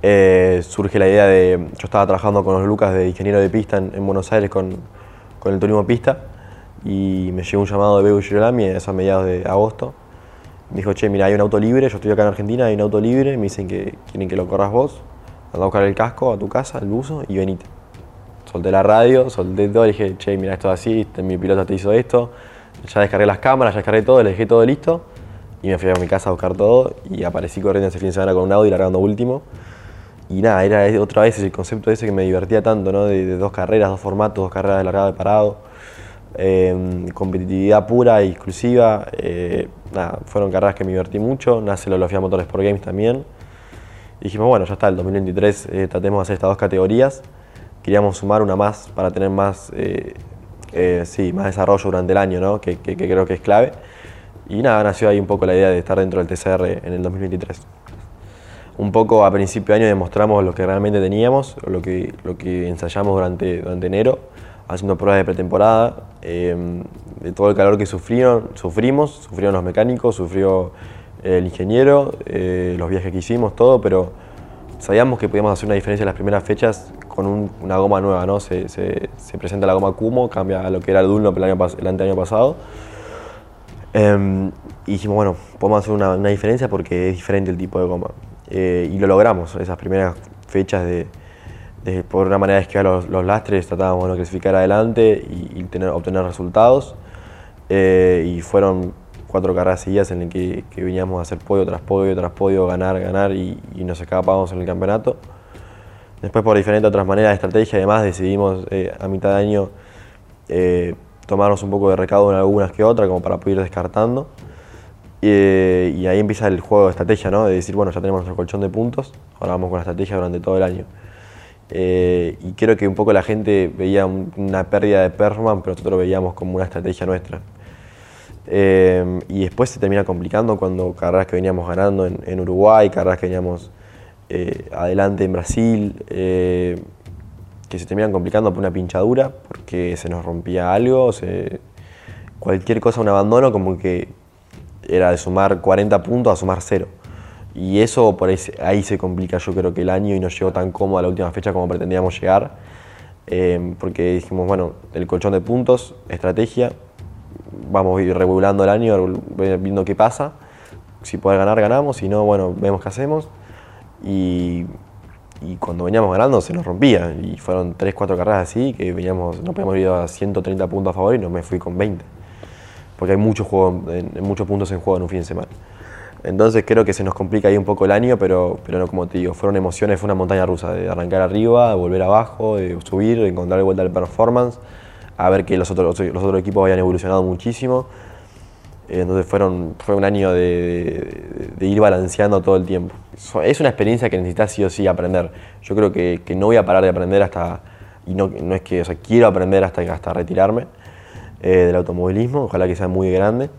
eh, surge la idea de, yo estaba trabajando con los Lucas de ingeniero de pista en, en Buenos Aires con, con, el turismo pista y me llegó un llamado de Beu Girolami a mediados de agosto dijo, che, mira, hay un auto libre, yo estoy acá en Argentina, hay un auto libre, me dicen que quieren que lo corras vos, anda a buscar el casco a tu casa, el buzo, y venite. Solté la radio, solté todo, dije, che, mira, esto es así, este, mi piloto te hizo esto, ya descargué las cámaras, ya descargué todo, le dejé todo listo, y me fui a mi casa a buscar todo, y aparecí corriendo ese fin de semana con un Audi largando último. Y nada, era otra vez ese concepto ese que me divertía tanto, ¿no? De, de dos carreras, dos formatos, dos carreras de largado de parado eh, competitividad pura y exclusiva. Eh, nada, fueron carreras que me divertí mucho. Nace la Lofia Motores por Games también. Y dijimos, bueno, ya está, el 2023 eh, tratemos de hacer estas dos categorías. Queríamos sumar una más para tener más, eh, eh, sí, más desarrollo durante el año, ¿no? que, que, que, creo que es clave. Y nada, nació ahí un poco la idea de estar dentro del TCR en el 2023. un poco a principio de año demostramos lo que realmente teníamos, lo que, lo que ensayamos durante, durante enero, haciendo pruebas de pretemporada, em, de todo el calor que sufrieron, sufrimos, sufrieron los mecánicos, sufrió el ingeniero, eh, los viajes que hicimos, todo, pero sabíamos que podíamos hacer una diferencia en las primeras fechas con una goma nueva, ¿no? Se, se, presenta la goma Kumo, cambia a lo que era el Dunlop el, año, el año pasado. Em, y dijimos, bueno, podemos hacer una, una, diferencia porque es diferente el tipo de goma. Eh, y lo logramos, esas primeras fechas de, por una manera de esquivar los, los lastres, tratábamos de clasificar adelante y, tener, obtener resultados. Eh, y fueron cuatro carreras seguidas en las que, que, veníamos a hacer podio tras podio tras podio, ganar, ganar y, nos escapábamos en el campeonato. Después por diferentes otras maneras de estrategia, además decidimos eh, a mitad de año eh, tomarnos un poco de recaudo en algunas que otras, como para poder ir descartando. y ahí empieza el juego de estrategia, ¿no? de decir, bueno, ya tenemos nuestro colchón de puntos, ahora vamos con la estrategia durante todo el año. Eh, y creo que un poco la gente veía una pérdida de performance, pero nosotros lo veíamos como una estrategia nuestra. Eh, y después se termina complicando cuando carreras que veníamos ganando en, Uruguay, carreras que veníamos eh, adelante en Brasil, que se terminan complicando por una pinchadura, porque se nos rompía algo, cualquier cosa, un abandono, como que era de sumar 40 puntos a sumar 0. Y eso por ahí, se complica yo creo que el año y no llegó tan cómodo a la última fecha como pretendíamos llegar. Eh, porque dijimos, bueno, el colchón de puntos, estrategia, vamos a ir regulando el año, viendo qué pasa. Si puede ganar, ganamos, si no, bueno, vemos qué hacemos. Y, cuando veníamos ganando se nos rompía. Y fueron 3, 4 carreras así que veníamos, nos podíamos ir a 130 puntos a favor y no me fui con 20. Porque hay muchos, muchos puntos en juego en un fin de semana. Entonces creo que se nos complica ahí un poco el año, pero, pero no como te digo, fueron emociones, fue una montaña rusa, de arrancar arriba, de volver abajo, de subir, de encontrar vuelta el performance, a ver que los otros, los otros equipos habían evolucionado muchísimo. Entonces fueron, fue un año de, ir balanceando todo el tiempo. Es una experiencia que necesitas sí o sí aprender. Yo creo que, no voy a parar de aprender hasta, y no, no es que, o sea, quiero aprender hasta, hasta retirarme eh, del automovilismo, ojalá que sea muy grande.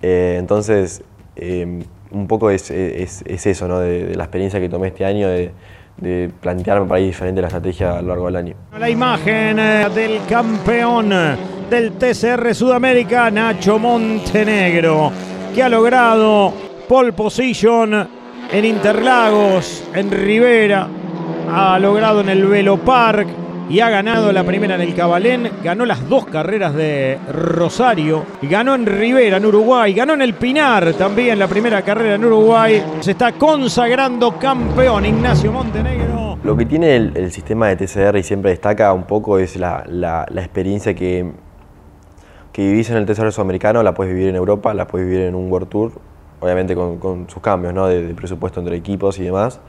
Eh, entonces, Em, un poco es, eso, ¿no? De, la experiencia que tomé este año, de, plantearme para ir diferente la estrategia a lo largo del año. La imagen eh, del campeón del TCR Sudamérica, Nacho Montenegro, que ha logrado pole position en Interlagos, en Rivera, ha logrado en el Velo Park y ha ganado la primera en el Cabalén, ganó las dos carreras de Rosario, ganó en Rivera, en Uruguay, ganó en el Pinar también la primera carrera en Uruguay. Se está consagrando campeón Ignacio Montenegro. Lo que tiene el, sistema de TCR y siempre destaca un poco es la, experiencia que, que vivís en el TCR sudamericano, la puedes vivir en Europa, la puedes vivir en un World Tour, obviamente con, sus cambios ¿no? de, de presupuesto entre equipos y demás.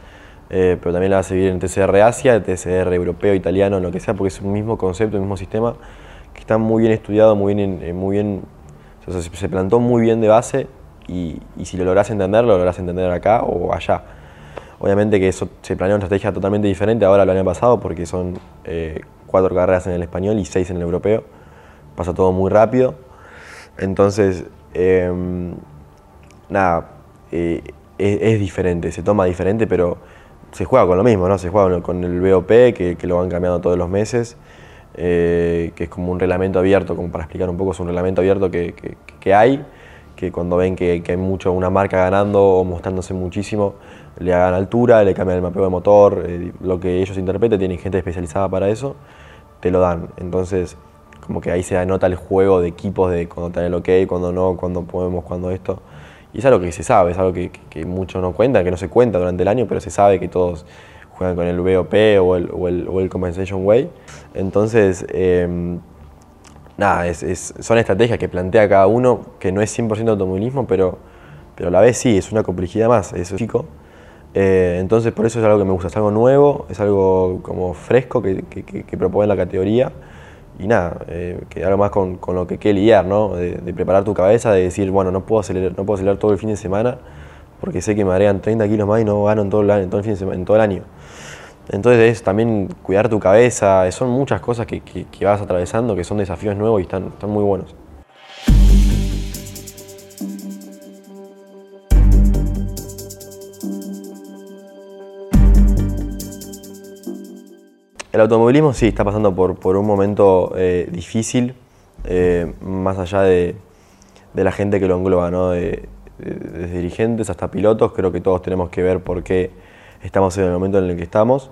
Eh, pero también la vas a vivir en TCR Asia, TCR europeo, italiano, lo que sea, porque es un mismo concepto, el mismo sistema que está muy bien estudiado, muy bien, eh, muy bien se, plantó muy bien de base y, si lo logras entender, lo logras entender acá o allá. Obviamente que eso se planeó una estrategia totalmente diferente ahora lo año pasado porque son eh, cuatro carreras en el español y seis en el europeo. Pasa todo muy rápido. Entonces, em, nada, es diferente, se toma diferente, pero se juega con lo mismo, ¿no? Se juega con el BOP, que, lo van cambiando todos los meses, eh, que es como un reglamento abierto, como para explicar un poco, es un reglamento abierto que, hay, que cuando ven que, hay mucho una marca ganando o mostrándose muchísimo, le hagan altura, le cambian el mapeo de motor, eh, lo que ellos interpreten, tienen gente especializada para eso, te lo dan. Entonces, como que ahí se anota el juego de equipos de cuando te dan el ok, cuando no, cuando podemos, cuando esto. Y es algo que se sabe, es algo que, muchos no cuentan, que no se cuenta durante el año, pero se sabe que todos juegan con el VOP o el, o el, o el Compensation Way. Entonces, em, nada, es, son estrategias que plantea cada uno, que no es 100% automovilismo, pero, pero a la vez sí, es una complejidad más, es chico. Eh, entonces, por eso es algo que me gusta, es algo nuevo, es algo como fresco que, que propone la categoría y nada, eh, que más con, con, lo que hay que lidiar, ¿no? De, preparar tu cabeza, de decir, bueno, no puedo, acelerar, no puedo acelerar todo el fin de semana porque sé que me agregan 30 kilos más y no gano en todo el, en todo el, fin de semana, en todo el año. Entonces es también cuidar tu cabeza, son muchas cosas que, que, que vas atravesando, que son desafíos nuevos y están, están muy buenos. El automovilismo sí está pasando por, por un momento eh, difícil, eh, más allá de, de, la gente que lo engloba, ¿no? De, desde dirigentes hasta pilotos, creo que todos tenemos que ver por qué estamos en el momento en el que estamos.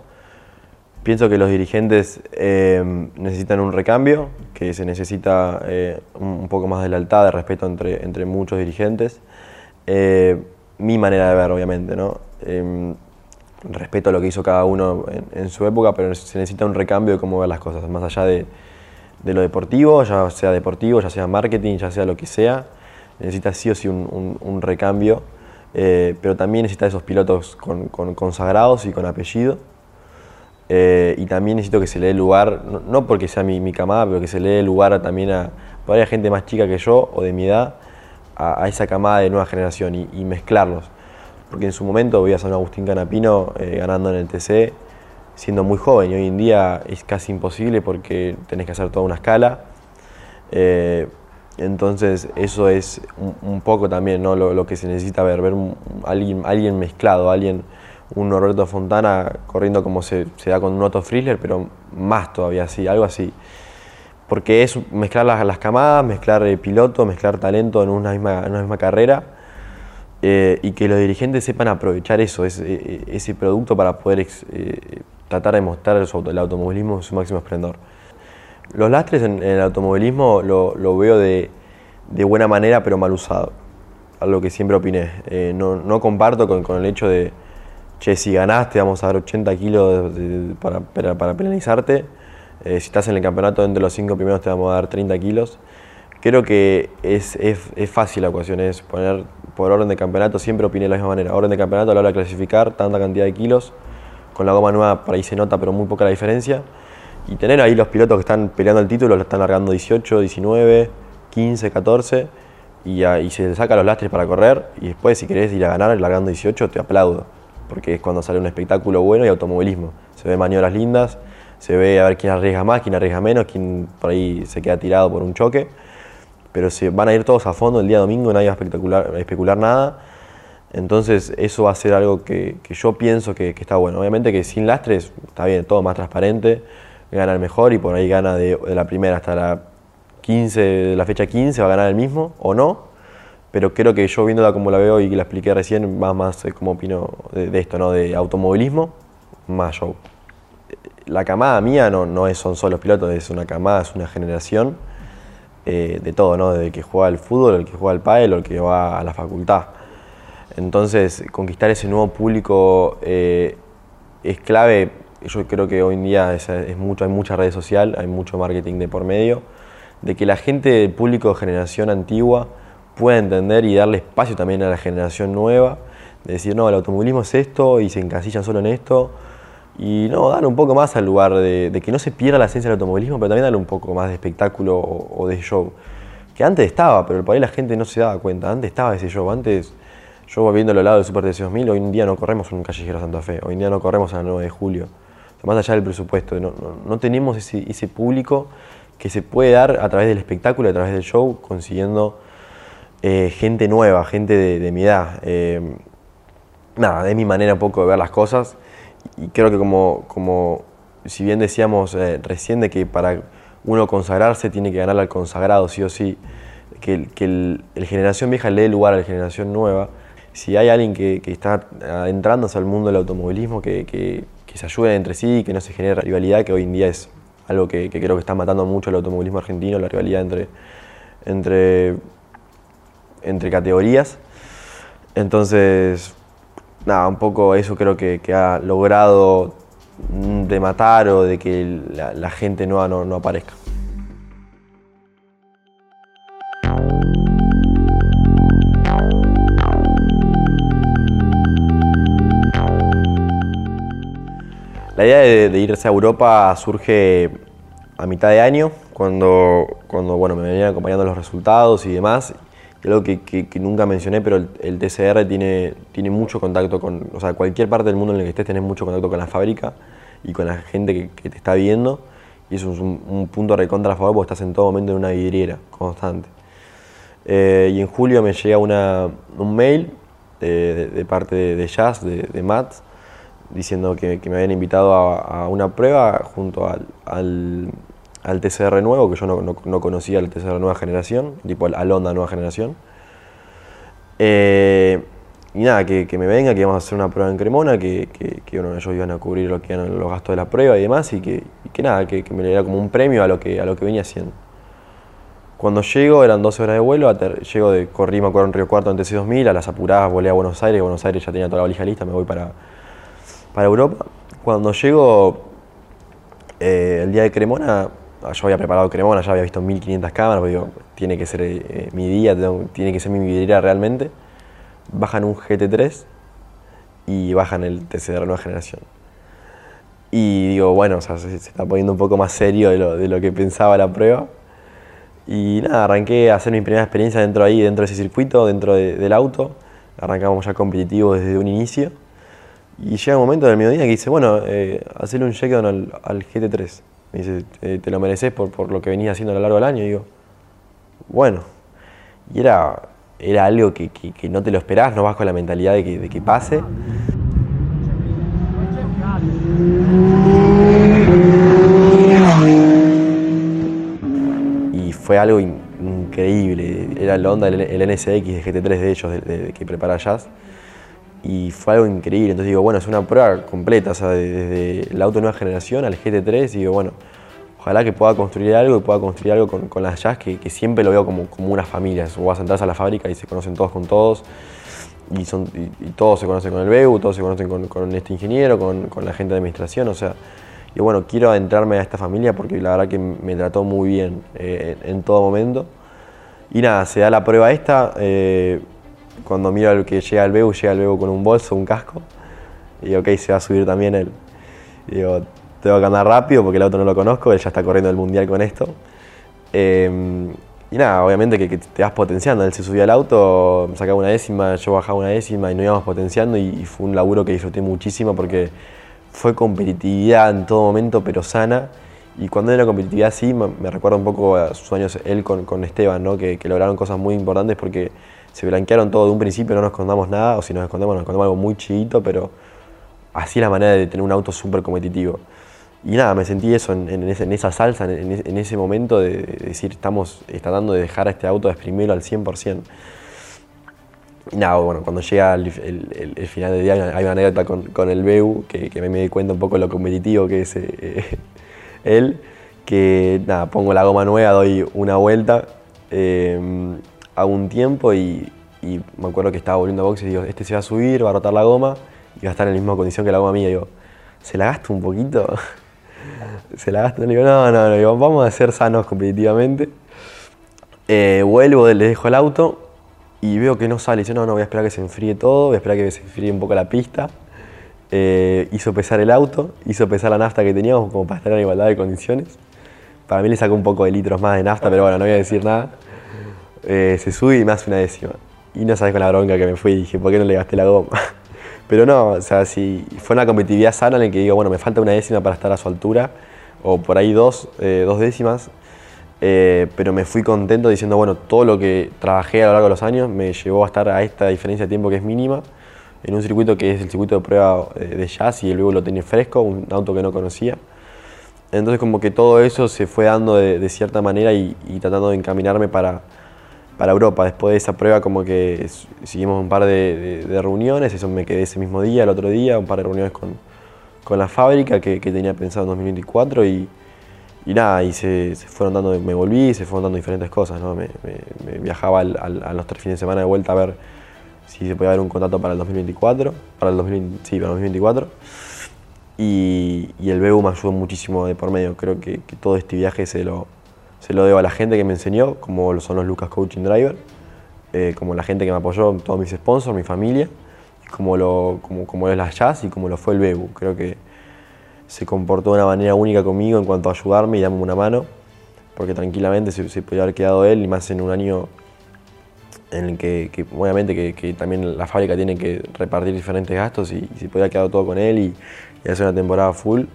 Pienso que los dirigentes eh, necesitan un recambio, que se necesita un poco más de lealtad, de respeto entre, entre muchos dirigentes. Mi manera de ver, obviamente, ¿no? Respeto a lo que hizo cada uno en, su época, pero se necesita un recambio de cómo ver las cosas, más allá de, lo deportivo, ya sea deportivo, ya sea marketing, ya sea lo que sea, necesita sí o sí un, recambio, pero también necesita esos pilotos con, con consagrados y con apellido eh, y también necesito que se le dé lugar, no, porque sea mi, camada, pero que se le dé lugar también a, a gente más chica que yo o de mi edad, a, esa camada de nueva generación y, mezclarlos. Porque en su momento voy a San Agustín Canapino eh, ganando en el TC siendo muy joven y hoy en día es casi imposible porque tenés que hacer toda una escala. Eh, entonces eso es un, poco también ¿no? lo, que se necesita ver, ver alguien, alguien mezclado, alguien un Norberto Fontana corriendo como se, da con un Otto Frizzler, pero más todavía así, algo así. Porque es mezclar las, camadas, mezclar el piloto, mezclar talento en una misma, una misma carrera eh, y que los dirigentes sepan aprovechar eso, ese, e, ese producto para poder eh, tratar de mostrar el, automovilismo en su máximo esplendor. Los lastres en, el automovilismo lo, veo de, buena manera, pero mal usado. Algo que siempre opiné. Eh, no, comparto con el hecho de, che, si ganaste vamos a dar 80 kilos para, penalizarte. Eh, si estás en el campeonato entre los cinco primeros te vamos a dar 30 kilos. Creo que es, es, fácil la ecuación, es poner por orden de campeonato, siempre opiné de la misma manera. Orden de campeonato a la hora de clasificar, tanta cantidad de kilos. Con la goma nueva por ahí se nota, pero muy poca la diferencia. Y tener ahí los pilotos que están peleando el título, lo están largando 18, 19, 15, 14. Y, y se le saca los lastres para correr. Y después, si querés ir a ganar largando 18, te aplaudo porque es cuando sale un espectáculo bueno y automovilismo. Se ve maniobras lindas, se ve a ver quién arriesga más, quién arriesga menos, quién por ahí se queda tirado por un choque. Pero se van a ir todos a fondo el día domingo, nadie va a especular, especular nada. Entonces eso va a ser algo que, yo pienso que, está bueno. Obviamente que sin lastres está bien, todo más transparente, gana el mejor y por ahí gana de, de la primera hasta la 15, de la fecha 15 va a ganar el mismo o no pero creo que yo viéndola como la veo y que la expliqué recién, va más eh, como opino de, esto, ¿no? De automovilismo, más show. La camada mía no, no es, son solo los pilotos, es una camada, es una generación eh, de todo, ¿no? Desde el que juega al fútbol, el que juega al pádel o el que va a la facultad. Entonces, conquistar ese nuevo público eh, es clave. Yo creo que hoy en día es, mucho, hay mucha red social, hay mucho marketing de por medio, de que la gente del público de generación antigua pueda entender y darle espacio también a la generación nueva, de decir, no, el automovilismo es esto y se encasillan solo en esto, y no, darle un poco más al lugar de, que no se pierda la esencia del automovilismo, pero también darle un poco más de espectáculo o, de show. Que antes estaba, pero por ahí la gente no se daba cuenta, antes estaba ese show, antes yo viendo al lado del Super TC 2000, hoy en día no corremos en un callejero Santa Fe, hoy en día no corremos a la 9 de julio, más allá del presupuesto, no, no, tenemos ese, ese público que se puede dar a través del espectáculo, a través del show, consiguiendo eh, gente nueva, gente de, mi edad. Eh, nada, es mi manera un poco de ver las cosas y creo que como, como si bien decíamos eh, recién de que para uno consagrarse tiene que ganar al consagrado, sí o sí, que, que el, generación vieja le dé lugar a la generación nueva. Si hay alguien que, que está adentrándose al mundo del automovilismo, que, que, se ayude entre sí, que no se genere rivalidad, que hoy en día es algo que, creo que está matando mucho el automovilismo argentino, la rivalidad entre, entre entre categorías. Entonces, nada, un poco eso creo que, ha logrado de matar o de que la, gente nueva no, no aparezca. La idea de, irse a Europa surge a mitad de año, cuando, cuando bueno, me venían acompañando los resultados y demás, algo que, nunca mencioné, pero el, TCR tiene, tiene mucho contacto con, o sea, cualquier parte del mundo en el que estés tenés mucho contacto con la fábrica y con la gente que, te está viendo. Y eso es un, punto recontra a favor porque estás en todo momento en una vidriera constante. Eh, y en julio me llega una, un mail de, parte de, Jazz, de, de Matt, diciendo que, me habían invitado a, una prueba junto al, TCR nuevo, que yo no, conocía el TCR nueva generación, tipo al, Honda nueva generación. Eh, y nada, que, me venga, que íbamos a hacer una prueba en Cremona, que, que, ellos iban a cubrir lo que eran los gastos de la prueba y demás, y que, nada, que, me le diera como un premio a lo que, a lo que venía haciendo. Cuando llego, eran 12 horas de vuelo, llego de, corrí, me acuerdo, en Río Cuarto en TC2000, a las apuradas volé a Buenos Aires, Buenos Aires ya tenía toda la valija lista, me voy para, para Europa. Cuando llego, eh, el día de Cremona, yo había preparado Cremona, ya había visto 1500 cámaras, porque digo, tiene que ser eh, mi día, tiene que ser mi vidriera realmente. Bajan un GT3 y bajan el TC de nueva generación. Y digo, bueno, se, está poniendo un poco más serio de lo, de lo que pensaba la prueba. Y nada, arranqué a hacer mi primera experiencia dentro ahí, dentro de ese circuito, dentro del auto. Arrancamos ya competitivo desde un inicio. Y llega un momento del mediodía que dice, bueno, eh, hacerle un check-down al, GT3. Me dice, eh, te lo mereces por, por, lo que venías haciendo a lo largo del año. Y digo, bueno. Y era, era algo que, que, no te lo esperás, no vas con la mentalidad de que, de que pase. fue algo increíble. Era la onda, el, NSX de GT3 de ellos, que prepara Jazz. Y fue algo increíble. Entonces digo, bueno, es una prueba completa, o sea, desde la auto nueva generación al GT3. Y digo, bueno, ojalá que pueda construir algo, que pueda construir algo con, las Jazz, que, siempre lo veo como, como una familia. O vas a entrar a la fábrica y se conocen todos con todos. Y, son, y, todos se conocen con el BEU, todos se conocen con, con este ingeniero, con, con la gente de administración. O sea, y bueno, quiero adentrarme a esta familia porque la verdad que me trató muy bien eh, en, todo momento. Y nada, se da la prueba esta. Eh, cuando miro al que llega al Bebo, llega al Bebo con un bolso, un casco. Y ok, se va a subir también él. Y digo, tengo que andar rápido porque el auto no lo conozco, él ya está corriendo el mundial con esto. Eh, y nada, obviamente que, te vas potenciando. Él se subía al auto, sacaba una décima, yo bajaba una décima y nos íbamos potenciando. y fue un laburo que disfruté muchísimo porque fue competitividad en todo momento, pero sana. Y cuando era competitividad así, me recuerda un poco a sus años él con, Esteban, ¿no? que, lograron cosas muy importantes porque se blanquearon todo de un principio, no nos escondamos nada, o si nos escondemos, nos escondemos algo muy chiquito, pero así la manera de tener un auto súper competitivo. Y nada, me sentí eso en, esa salsa, en, ese momento de, decir, estamos tratando de dejar a este auto, exprimirlo al 100%. Y nada, bueno, cuando llega el, final del día hay una anécdota con, el BEU que, que, me di cuenta un poco lo competitivo que es eh, él, que nada, pongo la goma nueva, doy una vuelta, eh, hago un tiempo y, me acuerdo que estaba volviendo a boxe y digo, este se va a subir, va a rotar la goma y va a estar en la misma condición que la goma mía. Y digo, ¿se la gasto un poquito? ¿Se la gasto? Le digo, no, no, no, vamos a ser sanos competitivamente. Eh, vuelvo, le dejo el auto y veo que no sale. Dice, no, no, voy a esperar que se enfríe todo, voy a esperar que se enfríe un poco la pista. Eh, hizo pesar el auto, hizo pesar la nafta que teníamos como para estar en igualdad de condiciones. Para mí le sacó un poco de litros más de nafta, pero bueno, no voy a decir nada. Eh, se sube y me hace una décima. Y no sabes con la bronca que me fui y dije, ¿por qué no le gasté la goma? Pero no, o sea, si fue una competitividad sana en la que digo, bueno, me falta una décima para estar a su altura, o por ahí dos, eh, dos décimas, eh, pero me fui contento diciendo, bueno, todo lo que trabajé a lo largo de los años me llevó a estar a esta diferencia de tiempo que es mínima, en un circuito que es el circuito de prueba eh, de jazz y luego lo tenía fresco, un auto que no conocía. Entonces como que todo eso se fue dando de, cierta manera y, tratando de encaminarme para, para Europa. Después de esa prueba como que seguimos un par de, reuniones, eso me quedé ese mismo día, el otro día, un par de reuniones con, con la fábrica que, que tenía pensado en 2024 y y nada, y se, fueron dando, me volví, se fueron dando diferentes cosas, ¿no? Me, viajaba al, a los tres fines de semana de vuelta a ver si se podía haber un contrato para el 2024, para el 2020, sí, para el 2024. Y, el BU me ayudó muchísimo de por medio. Creo que, todo este viaje se lo, se lo debo a la gente que me enseñó, como son los Lucas Coaching Driver, eh, como la gente que me apoyó, todos mis sponsors, mi familia, como, lo, como, como es la Jazz y como lo fue el BU. Creo que se comportó de una manera única conmigo en cuanto a ayudarme y darme una mano, porque tranquilamente se, se podía haber quedado él, y más en un año en el que, obviamente que, también la fábrica tiene que repartir diferentes gastos y, se podía haber quedado todo con él y, hacer una temporada full.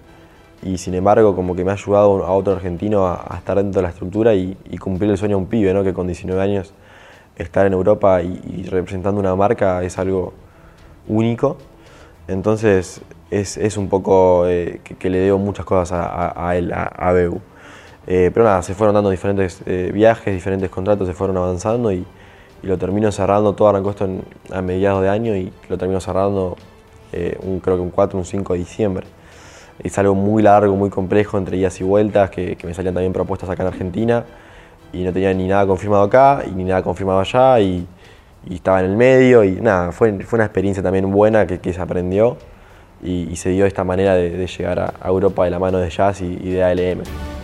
Y sin embargo, como que me ha ayudado a otro argentino a, estar dentro de la estructura y, cumplir el sueño de un pibe, ¿no? que con 19 años estar en Europa y, representando una marca es algo único. Entonces, es, es un poco eh, que, le debo muchas cosas a, a- a él, a, a Beu. Eh, pero nada, se fueron dando diferentes eh, viajes, diferentes contratos, se fueron avanzando y, y lo termino cerrando, todo arrancó esto en- a mediados de año y lo termino cerrando eh, un, creo que un 4, un 5 de diciembre. Es algo muy largo, muy complejo, entre idas y vueltas, que, me salían también propuestas acá en Argentina y no tenía ni nada confirmado acá y ni nada confirmado allá y, estaba en el medio y nada, fue, una experiencia también buena que, se aprendió y, se dio esta manera de, llegar a, a Europa de la mano de Jazz y, y de ALM.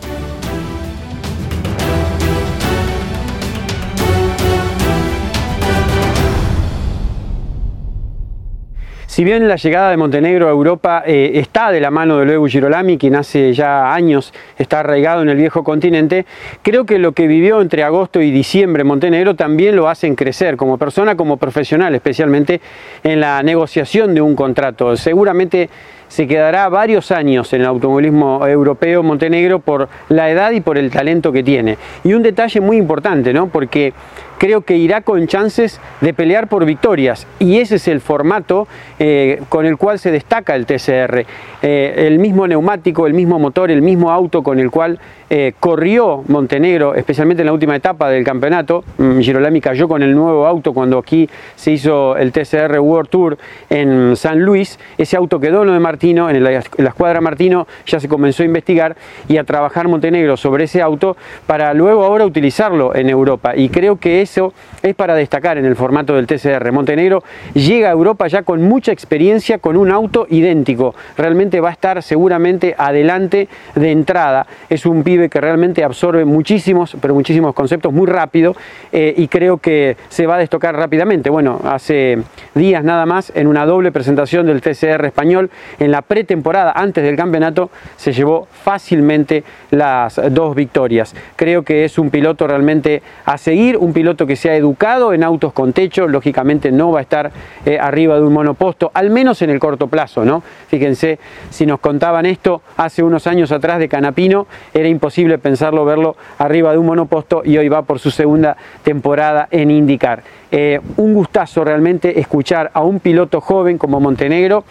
Si bien la llegada de Montenegro a Europa eh, está de la mano de Luego Girolami, quien hace ya años está arraigado en el viejo continente, creo que lo que vivió entre agosto y diciembre en Montenegro también lo hacen crecer como persona, como profesional, especialmente en la negociación de un contrato. Seguramente se quedará varios años en el automovilismo europeo Montenegro por la edad y por el talento que tiene. Y un detalle muy importante, ¿no? Porque creo que irá con chances de pelear por victorias y ese es el formato eh, con el cual se destaca el TCR. Eh, el mismo neumático, el mismo motor, el mismo auto con el cual eh, corrió Montenegro, especialmente en la última etapa del campeonato. Mm, Girolami cayó con el nuevo auto cuando aquí se hizo el TCR World Tour en San Luis. Ese auto quedó en lo de Martino, en la, en escuadra Martino ya se comenzó a investigar y a trabajar Montenegro sobre ese auto para luego ahora utilizarlo en Europa. Y creo que eso es para destacar en el formato del TCR. Montenegro llega a Europa ya con mucha experiencia, con un auto idéntico. Realmente va a estar seguramente adelante de entrada. Es un pibe que realmente absorbe muchísimos, pero muchísimos conceptos muy rápido eh, y creo que se va a destocar rápidamente. Bueno, hace días nada más, en una doble presentación del TCR español, en la pretemporada, antes del campeonato, se llevó fácilmente las dos victorias. Creo que es un piloto realmente a seguir, un piloto que se ha educado en autos con techo, lógicamente no va a estar eh, arriba de un monoposto, al menos en el corto plazo, ¿no? Fíjense, si nos contaban esto hace unos años atrás de Canapino, era imposible pensarlo verlo arriba de un monoposto y hoy va por su segunda temporada en IndyCar. Eh, un gustazo realmente escuchar a un piloto joven como Montenegro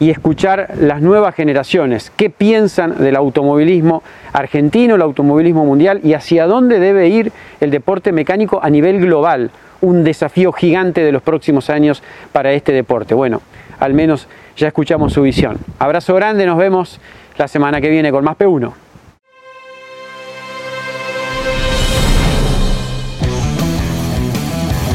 y escuchar las nuevas generaciones, qué piensan del automovilismo argentino, el automovilismo mundial y hacia dónde debe ir el deporte mecánico a nivel global. Un desafío gigante de los próximos años para este deporte. Bueno, al menos ya escuchamos su visión. Abrazo grande, nos vemos la semana que viene con más P1.